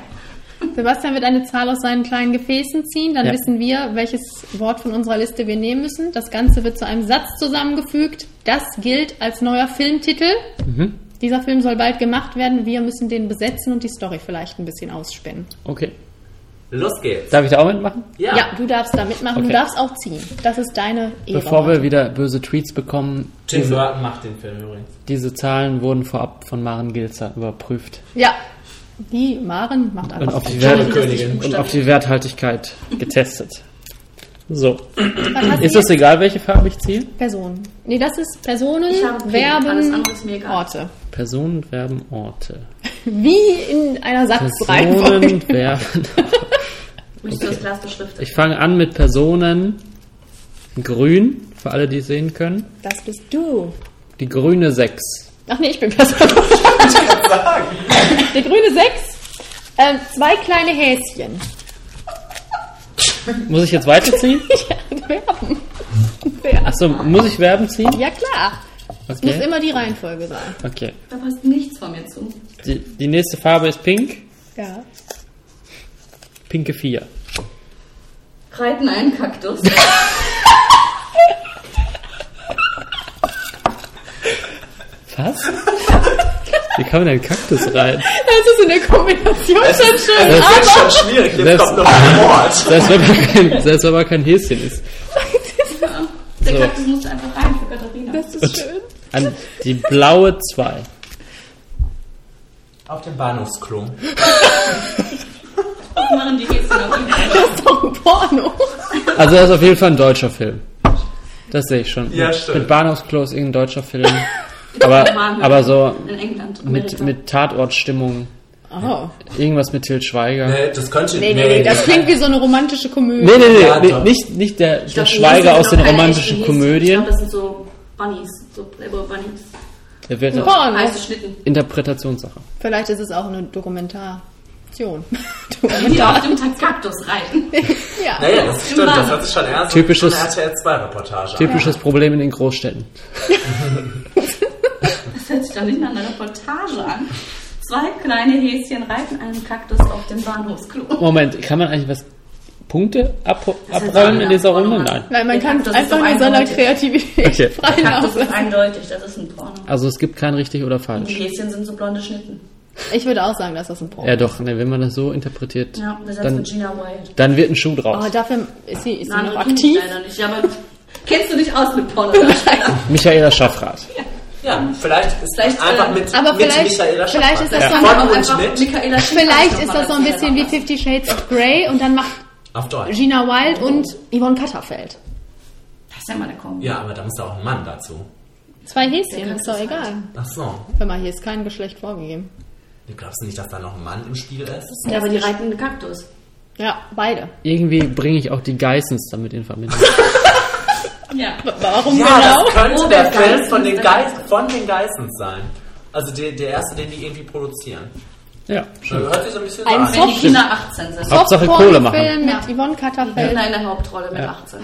Sebastian wird eine Zahl aus seinen kleinen Gefäßen ziehen. Dann Ja. wissen wir, welches Wort von unserer Liste wir nehmen müssen. Das Ganze wird zu einem Satz zusammengefügt. Das gilt als neuer Filmtitel. Mhm. Dieser Film soll bald gemacht werden. Wir müssen den besetzen und die Story vielleicht ein bisschen ausspinnen. Okay. Los geht's. Darf ich da auch mitmachen? Ja. Ja, du darfst da mitmachen. Du Okay. darfst auch ziehen. Das ist deine Ehre. Bevor wir wieder böse Tweets bekommen, Tim diese, Burton macht den Film übrigens. diese Zahlen wurden vorab von Maren Gilzer überprüft Ja. Die Maren macht und einfach. auf die, Wert und auf die Werthaltigkeit getestet. So. Ist du es egal, welche Farbe ich ziehe? Personen. Nee, das ist Personen, Verben. Orte. Personen, Verben, Orte. Wie in einer Satzreihenfolge. Personen, Verben. [laughs] [laughs] Möchtest du das Glas beschriftet? Ich fange an mit Personen. Grün, für alle, die es sehen können. Das bist du. Die grüne 6. Ach nee, ich bin Person. [laughs] Der grüne 6. Ähm, zwei kleine Häschen. Muss ich jetzt weiterziehen? [laughs] Ja. Verben. Achso, muss ich Verben ziehen? Ja klar. Es muss Okay. immer die Reihenfolge sein. Okay. Da passt nichts von mir zu. Die, die nächste Farbe ist pink. Ja. Pinke 4. Reiten einen Kaktus. [laughs] Was? Wie kann man denn Kaktus rein? Das ist in der Kombination schon schön. Das aber ist schon schwierig. Jetzt kommt noch ein Wort. Selbst wenn man kein, selbst wenn man kein Häschen ist. Der So. Kaktus muss einfach rein für Katharina. das ist schön. An die blaue 2. Auf dem Bahnhofsklo. [laughs] Was machen die Häschen auf dem Das ist doch ein Porno. Also das ist auf jeden Fall ein deutscher Film. Das sehe ich schon. Ja, mit, stimmt. mit Bahnhofsklo ist irgendein deutscher Film. [laughs] Aber, aber so In England. mit, mit Tatortstimmung. Oh. Irgendwas mit Til Schweiger. Nee, das könnte. Nee, nee, nee, das klingt wie so eine romantische Komödie. Nee, nee, nee, Ja, nee nicht, nicht der, der glaub, Schweiger aus den romantischen Häschen. Ich Komödien. glaube, das sind so Bunnies. So Playboy Bunnies. Der wird Ein Schnitten. Interpretationssache. Vielleicht ist es auch eine Dokumentation. Die auf dem Tag Kaktus reiten. [laughs] ja. Naja, das stimmt. Das hört sich schon eher so Typisches- eine RTL 2 Reportage an. Typisches Problem in den Großstädten. [laughs] Das hört sich doch nicht nach einer Reportage an. Zwei kleine Häschen reiten einen Kaktus auf dem Bahnhofsklo. Moment, kann man eigentlich was Punkte ab, abrollen in ja, dieser Runde? Nein. Weil man kann ist einfach doch nur seiner. Kreativität Okay. freien Lauf [laughs] ist eindeutig, das ist ein Porno. Also es gibt kein richtig oder Die falsch. Häschen sind so blonde Schnitten. Ich würde auch sagen, dass das ein Porno Ja doch, ne, wenn man das so interpretiert, Ja, dann, mit Gina Wild. dann wird ein Schuh draus. Oh, dafür ist sie, ist sie Nein, noch du kennst aktiv. Leider nicht. Ja, aber kennst du dich aus mit Pornodarstellern? [laughs] Michaela Schaffrath. Ja, vielleicht ist Vielleicht, einfach äh, mit, aber mit vielleicht- Michaela vielleicht Schaffrath. ist das Ja. so einfach mit Michaela Schiffers Vielleicht noch ist das so ein bisschen wie Fifty Shades of Grey und dann macht. Gina Wild und Yvonne Katterfeld. Das ist ja mal eine Kombi. Ja, aber da muss auch ein Mann dazu. Zwei Häschen, ist doch egal. Ach so. Hör mal, hier ist kein Geschlecht vorgegeben. Du glaubst nicht, dass da noch ein Mann im Spiel ist? Ja, aber die reiten einen Kaktus. Ja, beide. Irgendwie bringe ich auch die Geissens damit in Verbindung. [laughs] Ja. Warum Ja, genau? das könnte Robert der Film von den, von den Geissens sein. Also der, der erste, den die irgendwie produzieren. Ja, Da hört sich so ein bisschen Ein so Wenn an. die Kinder 18 sind. Hauptsache Kohle machen. Film Ja. mit Yvonne Die Katterfeld. Kinder in der Hauptrolle mit Ja. 18.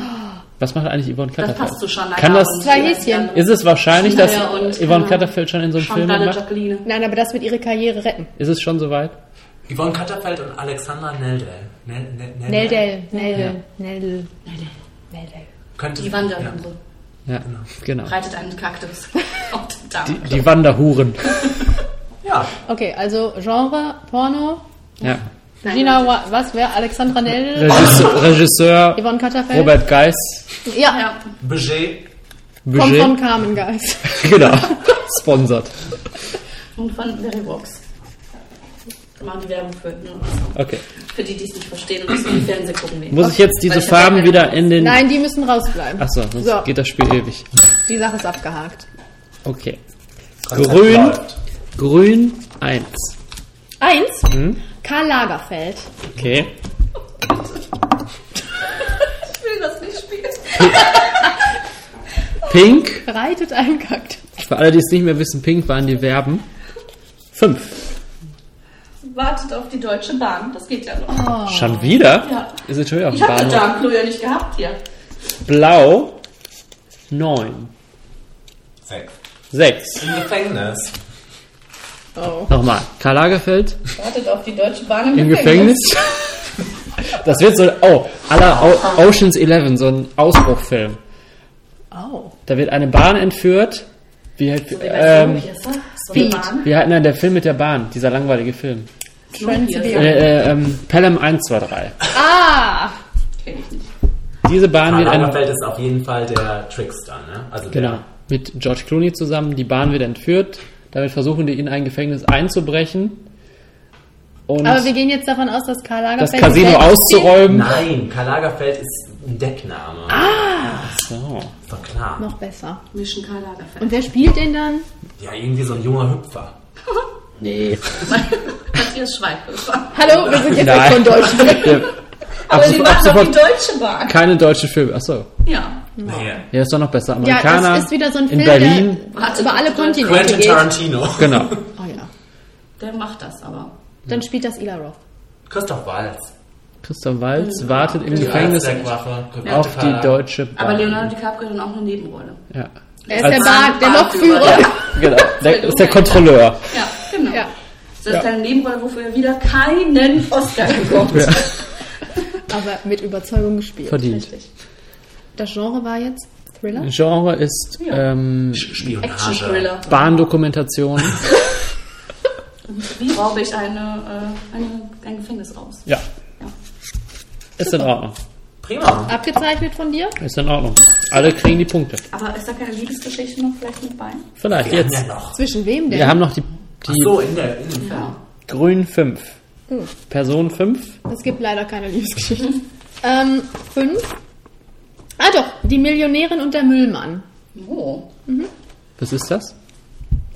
Was macht eigentlich Yvonne Das Katterfeld? passt zu Chantal. Kann das, Häschen. ist es wahrscheinlich, dass Ja, und, Yvonne äh, Katterfeld schon in so einem Film macht? Nein, aber das wird ihre Karriere retten. Ist es schon soweit? Yvonne Katterfeld und Alexandra Neldel. Nel, Nel, Nel, Neldel, Neldel, Neldel, Neldel. Könnte, Die Wanderin ja. so. Ja, genau. Reitet einen Kaktus [laughs] auf den Darm. Die, die Wanderhuren. [laughs] Ja, Okay, also Genre, Porno, Ja. Gina, Wa- was wäre Alexandra Neldel, Regisseur, Regisseur Yvonne Katterfeld? Robert Geiss. Ja, Ja. Budget. kommt von Budget. Carmen Geist. [laughs] Genau. Sponsert. Und von Verivox. Wir machen die Werbung für, ne, Okay. für die, die es nicht verstehen und das im Fernsehen gucken. wegen. Muss ich jetzt diese ich Farben wieder in den. Nein, die müssen rausbleiben. Achso, sonst So. geht das Spiel ewig. Die Sache ist abgehakt. Okay. Grün. Grün 1. Eins, Hm? Karl Lagerfeld. Okay. [laughs] Ich will das nicht spielen. [laughs] Pink. Reitet einen Kaktus. Für alle, die es nicht mehr wissen, Pink waren die Verben. 5. Wartet auf die Deutsche Bahn. Das geht ja noch. Schon wieder? Ja. Ist wieder auf Ich habe den? Darmklo ja nicht gehabt hier. Blau 9. Sechs. 6. Im Gefängnis. Oh. Nochmal. Karl Lagerfeld Wartet auf die Deutsche Bahn im, im Gefängnis. Das wird so, oh, aller o Oceans 11, so ein Ausbruchfilm. Oh. Da wird eine Bahn entführt. Wie, halt, So wie ähm. So Speed. wie halt, nein, der Film mit der Bahn, dieser langweilige Film. Äh, äh, ähm, Pelham 1, 2, 3. Ah! Kenn ich nicht. Diese Bahn Karl wird Lagerfeld ist auf jeden Fall der Trickster, ne? Also der, genau, mit George Clooney zusammen. Die Bahn wird entführt. Damit versuchen die in ein Gefängnis einzubrechen. Und Aber wir gehen jetzt davon aus, dass Karl das Lagerfeld. Casino selbst auszuräumen. Nein, Karl Lagerfeld ist ein Deckname. So. Ist doch klar. Noch besser. Mission Karl Lagerfeld. Und wer spielt den dann? Ja, irgendwie so ein junger Hüpfer. [laughs] Nee. Matthias Schweighöfer. Hallo, wir sind jetzt weg von Deutschland. Der, ab, Aber die machen doch die Deutsche Bahn. keine deutschen Filme. Achso. Ja. Nee. Ja, ist doch noch besser. Ja, Amerikaner das ist wieder so ein Film, in Berlin. der über alle Kontinente Quentin geht. Tarantino. Genau. [laughs] Oh ja. Der macht das aber. Dann spielt das Ila Roth. Christoph Waltz. Christoph Waltz wartet im Die Gefängnis auf die deutsche Bahn. Aber Leonardo DiCaprio hat dann auch eine Nebenrolle. Ja. Er ist Als- der, Bar, der Lokführer. Genau. [laughs] Der ist der Kontrolleur. Ja, genau. Ja. Das ist eine Nebenrolle, wofür er wieder keinen Oscar bekommt. [laughs] Aber mit Überzeugung gespielt. Verdient. Richtig. Das Genre war jetzt Thriller? Genre ist ähm, Spionage. Action-Thriller. Bahndokumentation. Wie raube ich eine, äh, eine, ein Gefängnis aus? Ja. Ist in Ordnung. Prima. Abgezeichnet von dir? Ist in Ordnung. Alle kriegen die Punkte. Aber ist da keine Liebesgeschichte noch vielleicht mit bei? Vielleicht Wir haben jetzt. ja noch. Zwischen wem denn? Wir haben noch die, Ach die so, in der, in. Ja. Grün 5. Hm. Person 5. Es gibt leider keine Liebesgeschichte. [laughs] ähm, fünf. Ah doch, die Millionärin und der Müllmann. Oh. Was ist das?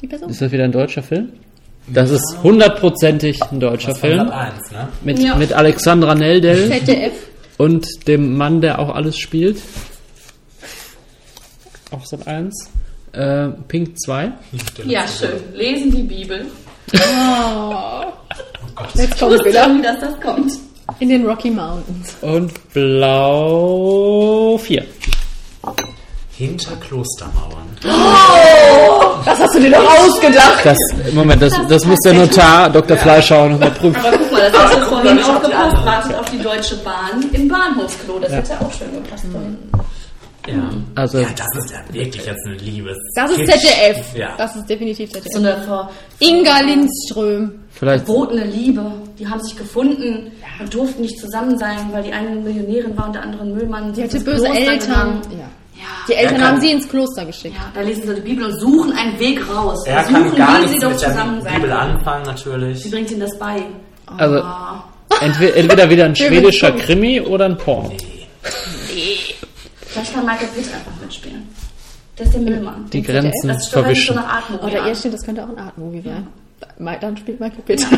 Die Person. Ist das wieder ein deutscher Film? Das ist hundertprozentig ein deutscher Film. Sat. 1, ne? Mit, Ja. mit Alexandra Neldel ZDF. und dem Mann, der auch alles spielt. Auch Sat 1. Äh, Pink 2. Ja, schön. Lesen die Bibel. Oh. Jetzt kommt wieder. dass das kommt. In den Rocky Mountains. Und Blau 4. Hinter Klostermauern. Das hast du dir doch ausgedacht. Das, Moment, das, das muss der Notar Dr. Fleischhauer nochmal prüfen. Aber guck mal, das nicht auf die aufgepasst, andere. wartet auf die Deutsche Bahn im Bahnhofsklo. Das Ja. hätte auch schön gepasst. dann. Ja. Also- ja, das ist ja wirklich jetzt eine Liebes. Das ist Kitsch. ZDF. Ja. Das ist definitiv So ZDF. eine ver Inga Lindström. Vielleicht, verbotene Liebe. Die haben sich gefunden und durften nicht zusammen sein, weil die eine Millionärin war und der andere ein Müllmann. Die hatte böse Kloster Eltern. Ja. Ja. Die Eltern Er kann- haben sie ins Kloster geschickt. ja, da lesen sie die Bibel und suchen einen Weg raus. Er Versuchen, kann gar wie sie nichts doch mit der zusammen sein Bibel anfangen, natürlich. Sie bringt ihnen das bei. also Ah. entweder, entweder wieder ein schwedischer Krimi oder ein Porno. Vielleicht kann Michael Pitt einfach mitspielen. Der ist der Müllmann. Die Grenzen Das so verwischen. nach Art-Movie Oder ihr stimmt, das könnte auch ein Art-Movie sein. Ma- Dann spielt Michael Pitt. [laughs]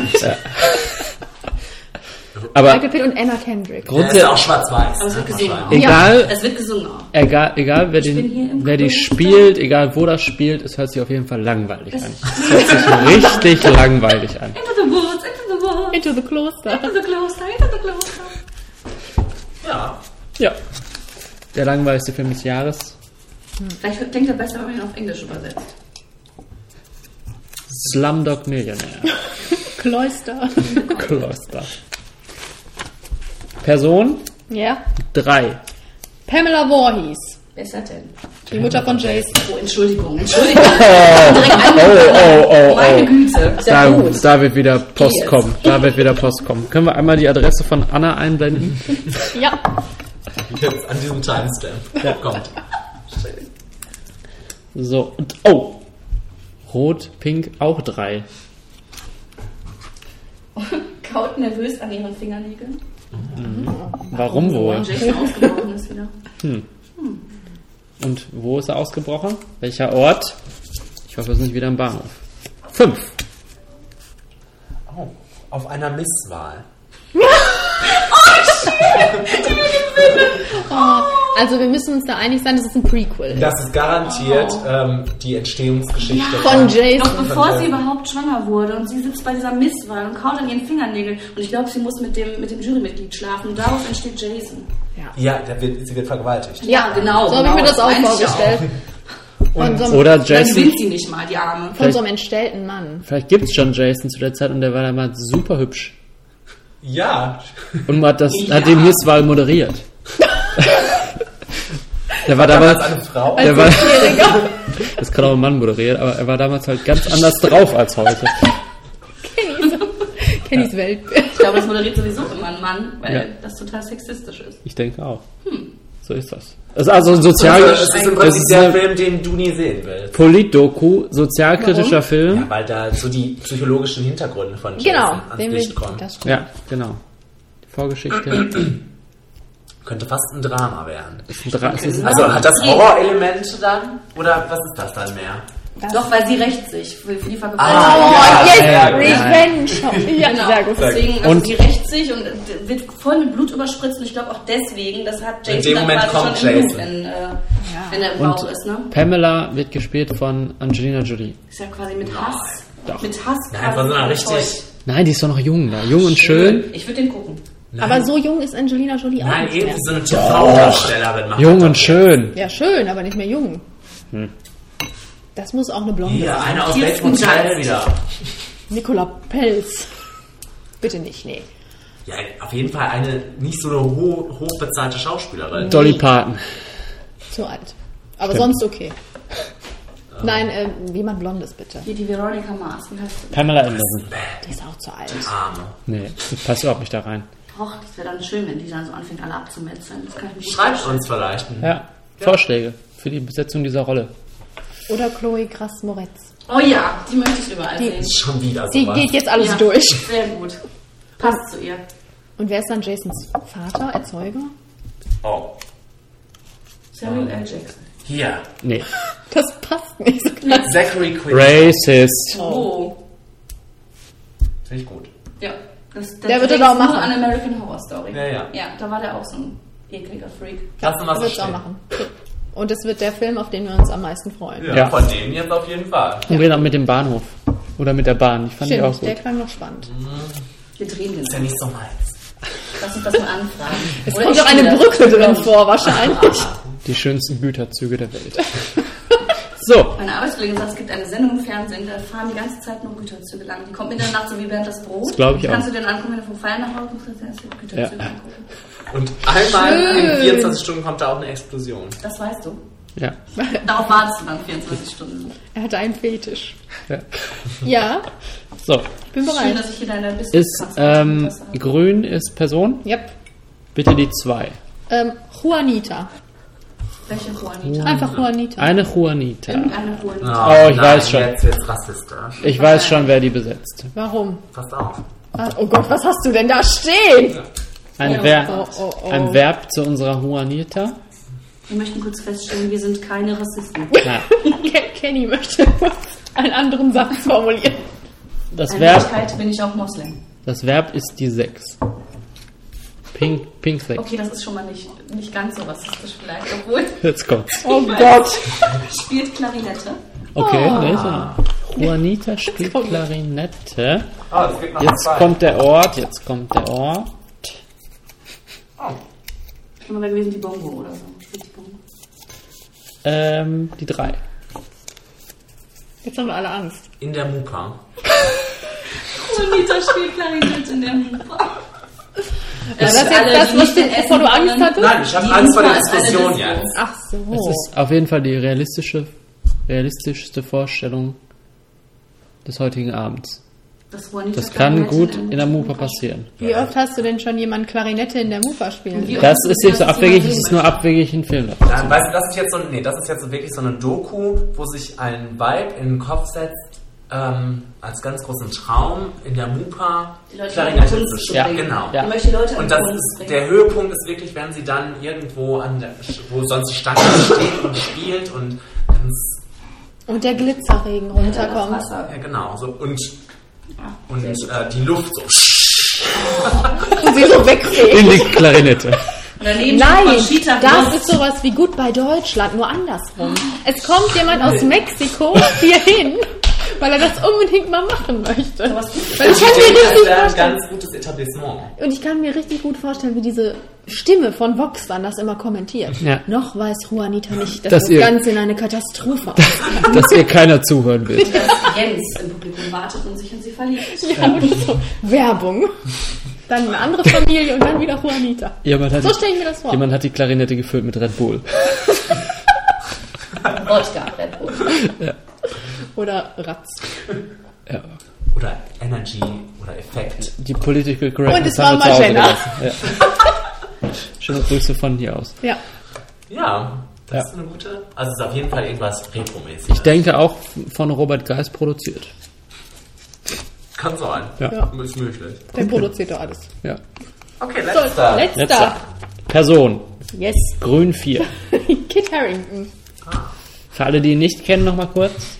Aber Michael Pitt und Anna Kendrick. Ist grundsätzlich, ja auch schwarz-weiß. Aber es wird ne? gesungen. auch. egal, Es wird gesungen auch. egal, egal wer, den, wer die spielt, egal wo das spielt, es hört sich auf jeden Fall langweilig an. Es hört sich [laughs] richtig langweilig an. Into the woods, into the woods, Into the Kloster. into the cloister, into the cloister. Ja. Ja. Der langweiligste Film des Jahres. Vielleicht klingt er besser, wenn man ihn auf Englisch übersetzt. Slumdog Millionär. Kloster. [laughs] Kloster. [laughs] Person Ja. 3. Pamela Voorhees. Wer ist das denn? Die Mutter von Jason. Oh, Entschuldigung, Entschuldigung. [laughs] Oh, oh, oh, oh, Meine. Güte. Da, gut. da wird wieder Post kommen. Da wird wieder Post kommen. Können wir einmal die Adresse von Anna einblenden? Ja. Jetzt an diesem Timestamp. Kommt. So, und oh. Rot, Pink, auch 3. [laughs] Kaut nervös an ihren Fingernägeln. Warum wohl? Und Jason ausgebrochen ist wieder. Und wo ist er ausgebrochen? Welcher Ort? Ich hoffe, es ist nicht wieder im Bahnhof. 5. Oh, auf einer Misswahl. [laughs] [laughs] Also wir müssen uns da einig sein, dass es ein Prequel. Das ist garantiert ähm, die Entstehungsgeschichte Von Jason. Noch bevor Von sie überhaupt schwanger wurde und sie sitzt bei dieser Misswahl und kaut an ihren Fingernägeln und ich glaube, sie muss mit dem, mit dem Jurymitglied schlafen und daraus entsteht Jason. Ja, der wird, sie wird vergewaltigt. Ja, genau. So habe ich mir genau, das auch vorgestellt. Von so, Oder Jason. sind sie nicht mal, die Arme. von so einem entstellten Mann. Vielleicht gibt es schon Jason zu der Zeit und der war damals super hübsch. Ja. Und hat, das, Ja. hat die Misswahl moderiert. [laughs] der war Damals damals. eine Frau. Der war, [laughs] das kann auch ein Mann moderieren, aber er war damals halt ganz anders drauf als heute. Kennys Weltbild. Ich glaube, das moderiert sowieso immer ein Mann, weil Ja. das total sexistisch ist. Ich denke auch. So ist das. Das ist also ein Sozial Also, es ist im das Prinzip ist der Film, den du nie sehen willst. Politdoku, sozialkritischer Film. Ja, weil da so die psychologischen Hintergründe von Jason Genau, ans Licht kommen. Ja, genau. Die Vorgeschichte. Könnte fast ein Drama werden. ist ein Dra- es Also hat das Horrorelemente dann? Oder was ist das dann mehr? Doch, weil sie rächt sich für, für die Vergewaltigung. Ah, Oh, yes, ja, ja. Revenge. Ja, Genau, sehr gut. deswegen, also Und- sie rächt sich und wird voll mit Blut überspritzt und ich glaube auch deswegen, das hat Jason dem dann Moment kommt schon im Blut, Jason. wenn, äh, wenn er im Bauch Und ist, ne? Pamela wird gespielt von Angelina Jolie. Ist ja quasi mit Hass. Doch. Mit Hass Nein, quasi von so richtig. Nein, die ist doch noch jung da. Jung und schön. Ich würde den gucken. Aber so jung ist Angelina Jolie auch Nein, nicht mehr. irgendwie so eine TV-Darstellerin macht Jung das und schön. Ja, schön, aber nicht mehr jung. Das muss auch eine Blonde Hier, sein. eine aus Bates Motel Dunst. wieder. Nicola Pelz. Bitte nicht, nee. Ja, auf jeden Fall eine nicht so eine ho hochbezahlte Schauspielerin. Dolly Parton. Zu alt. Aber sonst okay. Nein, ähm, jemand Blondes bitte. Hier die Veronica Mars. Pamela Anderson. Die ist auch zu alt. Arme. Nee, das passt überhaupt nicht da rein. Och, das wäre dann schön, wenn die dann so anfängt, alle abzumetzeln. Das kann ich mir gut Schreibt uns vielleicht. Ja, Vorschläge für die Besetzung dieser Rolle. Oder Chloe Grass Moretz. Oh ja, die möchte ich überall Die- sehen. Schon wieder Die sowas. geht jetzt alles Ja, durch. Sehr gut. Passt zu ihr. Und wer ist dann Jasons Vater, Erzeuger? Oh. Samuel L. Jackson. Hier. Nee. [laughs] Das passt nicht so ganz. Zachary Quinn. Racist. Oh. Finde ich gut. Ja. Das, Der wird das auch nur machen. an American Horror Story. Ja, ja. Ja, da war der auch so ein ekliger Freak. Lass uns mal so Wird's auch stehen. machen. Und es wird der Film, auf den wir uns am meisten freuen. Ja, Ja. von denen jetzt auf jeden Fall. Und wir dann mit dem Bahnhof. Oder mit der Bahn. Ich fand die auch Stimmt, der gut. klang noch spannend. Wir drehen den. Ist ja nicht so meins. Lass uns das mal anfragen. Es Oder kommt doch eine. Brücke drin vor, wahrscheinlich. [laughs] Die schönsten Güterzüge der Welt. [laughs] So, Meine Arbeitskollegin sagt, es gibt eine Sendung im Fernsehen, da fahren die ganze Zeit nur Güterzüge lang. Die kommt in der Nacht so wie während das Brot. Das glaub ich Kannst auch. du dir dann angucken, wenn du vom Feiern nach Hause kommst, kannst du Güterzüge Ja. angucken. Und einmal in Schön. 24 Stunden kommt da auch eine Explosion. Das weißt du. ja. [laughs] Darauf wartest du dann 24 Stunden. Er hatte einen Fetisch. ja. Ja, So, ich bin Schön, bereit. dass ich hier deine Business ist ähm, grün ist Person. Yep. Bitte die zwei. Ähm, Juanita. Welche Juanita? Einfach Juanita. Eine Juanita. Juanita. Oh, ich weiß schon. Jetzt wird's rassistisch. Ich weiß schon, wer die besetzt. Warum? Passt auf. Ah, Oh Gott, was hast du denn da stehen? Ein, Oh, Ver oh, oh, oh. ein Verb zu unserer Juanita. Wir möchten kurz feststellen, wir sind keine Rassisten. [laughs] Ja. Ke- Kenny möchte einen anderen Satz formulieren. Das In Verb, Wirklichkeit bin ich auch Moslem. das Verb ist die 6. Pink, Pink 6. Okay, das ist schon mal nicht, nicht ganz so rassistisch vielleicht, obwohl Jetzt kommt's. Oh Gott. spielt Klarinette. Okay, Oh. nicht? Ja. Juanita spielt Klarinette. Oh, noch Jetzt kommt der Ort, jetzt kommt der Ort. Schon mal gewesen die Bongo oder so. Die Bongo. Ähm, die 3. Jetzt haben wir alle Angst. In der Mupa. Juanita [laughs] spielt Klarinette in der Mupa. das ist jetzt das, was du- wovor du Angst hattest? Nein, ich habe Angst vor der Explosion Disco. jetzt. Ach so. Das ist auf jeden Fall die realistische, realistischste Vorstellung des heutigen Abends. Das, Das kann gut in der Mupa passieren. Wie oft hast du denn schon jemanden Klarinette in der Mufa spielen? Das ist nicht so Das ist abwegig, es ist nur abwegig ein Film. Dann, weißt du, das ist jetzt so, nee, das ist jetzt so wirklich so eine Doku, wo sich ein Vibe in den Kopf setzt, ähm, als ganz großen Traum in der Mupa Klarinette in zu spielen. Ja, genau. Ja. Und das ist, der Höhepunkt ist wirklich, wenn sie dann irgendwo an der, wo sonst die Stadt steht und spielt und ganz, Und der Glitzerregen runterkommt. Ja genau, so, und, und äh, die Luft so, Und sie so wegfegt. In die Klarinette. Nein, das ist sowas wie gut bei Deutschland, nur andersrum. Es kommt jemand aus Mexiko hier hin, weil er das unbedingt mal machen möchte. Weil ich kann mir denke, das richtig wäre ein vorstellen, ganz gutes Etablissement. und ich kann mir richtig gut vorstellen, wie diese Stimme von Vox dann das immer kommentiert. Ja. Noch weiß Juanita nicht, dass Dass das ihr- Ganze in eine Katastrophe ausgeht. [laughs] Dass ihr keiner zuhören will. dass Jens im Publikum wartet und sich in sie verliebt. Ja, und so Werbung. Dann eine andere Familie und dann wieder Juanita. Jemand hat, So stelle ich mir das vor. jemand hat die Klarinette gefüllt mit Red Bull. Wodka, Red Bull. Oder Ratz. Ja. Oder Energy oder Effekt. Die Political Correctness Und es war Magenta. gelassen. Ja. [laughs] Schöne Grüße von hier aus. Ja. Ja, das Ja. ist eine gute. Also es ist auf jeden Fall irgendwas Retro-mäßiges. Ich denke auch von Robert Geist produziert. Kann sein. Ja. Ja. Ist möglich. Der produziert doch alles. Ja. Okay, So, letzter. letzter. Letzter. Person. Yes. Grün 4. [laughs] Kit Harrington. Für alle, die ihn nicht kennen, nochmal kurz.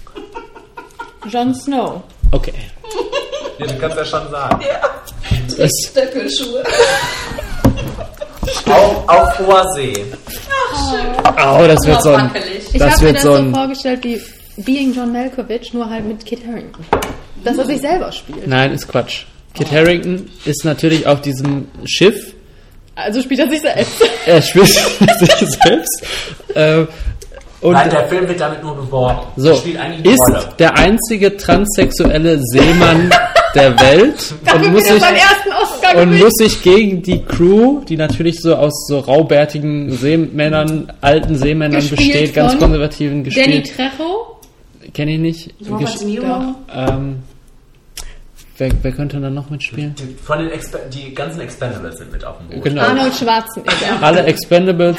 Jon Snow. Okay. [laughs] Ja, du kannst ja schon sagen. Das, Stöckelschuhe. [laughs] Auf, auf hoher See. oh, das wird so ein. Ich habe mir das so so vorgestellt wie Being John Malkovich, nur halt mit Kit Harrington. Dass er sich selber spielt. Nein, ist Quatsch. Kit Harrington ist natürlich auf diesem Schiff. Also spielt er sich selbst. Er spielt [laughs] sich selbst. Äh, und Nein, der Film wird damit nur beworben. so, spielt eigentlich eine ist Rolle. der einzige transsexuelle Seemann der Welt [laughs] und muss, sich, und muss sich gegen die Crew, die natürlich so aus so raubärtigen Seemännern, alten Seemännern Gespielt besteht, ganz konservativen Danny gespielt. Trejo. Kenne ich nicht. Robert Niro. ähm, wer, wer könnte dann noch mitspielen? Die, von den Exper die ganzen Expendables sind mit auf dem Boot. Genau. Arnold Schwarzenegger. Alle Expendables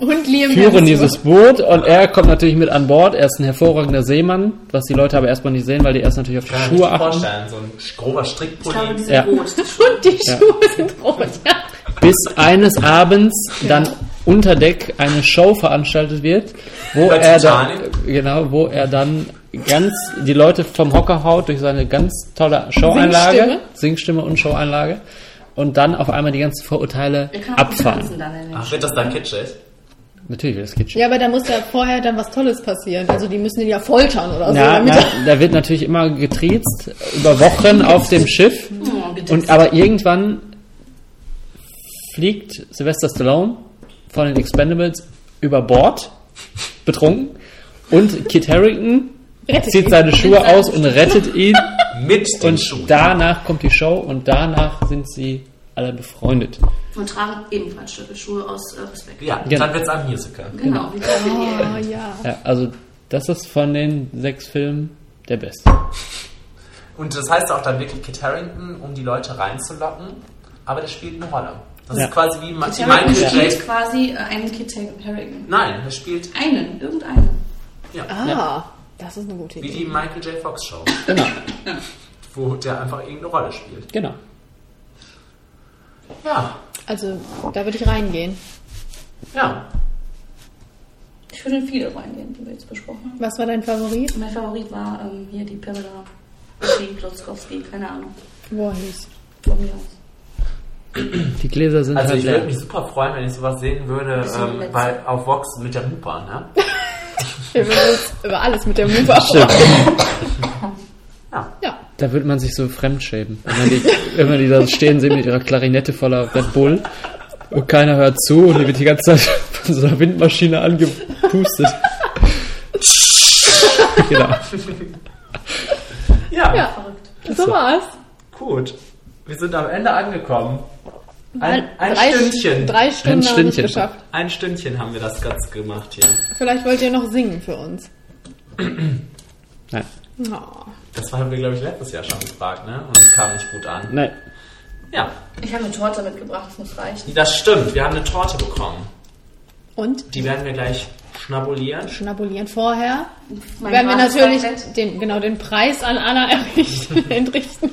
Und Liam führen dieses Boot und er kommt natürlich mit an Bord. Er ist ein hervorragender Seemann, was die Leute aber erstmal nicht sehen, weil die erst natürlich auf die Kann ich Schuhe mir achten. vorstellen. So ein grober Ich glaube, Strickpulli. die sind Ja. rot. Die Schuhe. Und die Schuhe sind rot, ja. Bis eines Abends dann unter Deck eine Show veranstaltet wird, wo Bei er dann, genau, wo er dann ganz die Leute vom Hocker haut durch seine ganz tolle Showeinlage, Singstimme. Singstimme und Showeinlage und dann auf einmal die ganzen Vorurteile Er abfallen. den Ach, wird das dann kitschig? Natürlich wird das kitschig. Ja, aber da muss ja vorher dann was Tolles passieren. Also die müssen ihn ja foltern oder so. Ja, na, da wird natürlich immer getriezt über Wochen auf dem Schiff. [laughs] Oh. Und aber irgendwann fliegt Sylvester Stallone von den Expendables über Bord, betrunken, Und Kit Harington Rettet zieht ihn. seine Schuhe aus und rettet ihn. [laughs] Mit den Und Schuhen. danach kommt die Show und danach sind sie alle befreundet. Und tragen ebenfalls Stöckelschuhe aus äh, Respekt. ja, Genau. dann wird es ein Musical. Genau, wie Kaffee Oh, ja. Ja, also das ist von den sechs Filmen der beste. Und das heißt auch dann wirklich Kit Harington, um die Leute reinzulocken, aber der spielt eine Rolle. Das Ja. ist quasi wie Kit Michael Harington spielt quasi äh, einen Kit Harington. Nein, er spielt Einen, irgendeinen. ja, Ah, das ist eine gute wie Idee. die Michael J. Fox Show, Genau, wo der einfach irgendeine Rolle spielt. genau. Ja, Also, da würde ich reingehen. ja. Ich würde in viele reingehen, die wir jetzt besprochen haben. Was war dein Favorit? Mein Favorit war ähm, hier die Pamela die Klotzkowski, keine Ahnung. Voorhees. Von mir aus. Die Gläser sind Also halt ich würde mich super freuen, wenn ich sowas sehen würde, ähm, bei, auf Vox mit der Hupa, ne? [laughs] Wir würden uns über alles mit der Move Stimmt. Da würde man sich so fremdschämen. Wenn die, wenn man die da stehen sehen mit ihrer Klarinette voller Red Bull und keiner hört zu und die wird die ganze Zeit von so einer Windmaschine angepustet. genau. Ja, Ja, Verrückt. so war's. gut. Wir sind am Ende angekommen. Ein, ein drei, Stündchen. Drei Stunden Ein haben wir es Stündchen. geschafft. Ein Stündchen haben wir das ganz gemacht hier. Vielleicht wollt ihr noch singen für uns. Nein. Oh. Das haben wir, glaube ich, letztes Jahr schon gefragt, ne? Und es kam nicht gut an. Nein. Ja, Ich habe eine Torte mitgebracht, das muss reichen. das stimmt. Wir haben eine Torte bekommen. Und Die werden wir gleich schnabulieren. schnabulieren vorher. Mein werden wir natürlich den, genau den Preis an Anna errichten, [laughs] entrichten.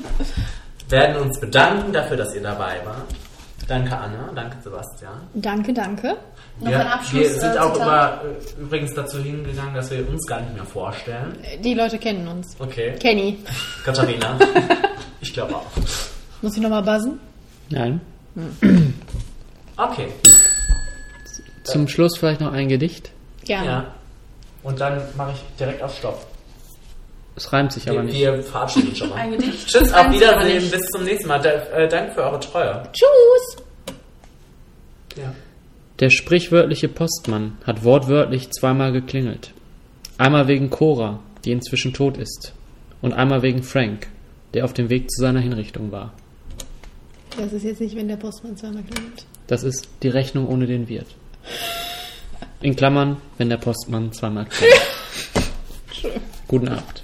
Werden uns bedanken dafür, dass ihr dabei wart. Danke Anna, danke Sebastian. Danke, danke. Noch wir, ein Abschluss. wir sind äh, auch über, äh, übrigens dazu hingegangen, dass wir uns gar nicht mehr vorstellen. Die Leute kennen uns. Okay. Kenny. [laughs] Katharina. [laughs] ich glaube auch. Muss ich nochmal buzzen? Nein. [clears throat] Okay. Zum Schluss vielleicht noch ein Gedicht. Gerne. Ja. Und dann mache ich direkt auf Stopp. Es reimt sich aber Wir, nicht. wir verabschieden schon mal. [laughs] Ein Gedicht. Tschüss, auf aber Wiedersehen, bis zum nächsten Mal. Da, äh, danke für eure Treue. Tschüss. Ja. Der sprichwörtliche Postmann hat wortwörtlich zweimal geklingelt. Einmal wegen Cora, die inzwischen tot ist, und einmal wegen Frank, der auf dem Weg zu seiner Hinrichtung war. Das ist jetzt nicht, wenn der Postmann zweimal klingelt. Das ist die Rechnung ohne den Wirt. In Klammern, wenn der Postmann zweimal klingelt. [laughs] Guten Abend.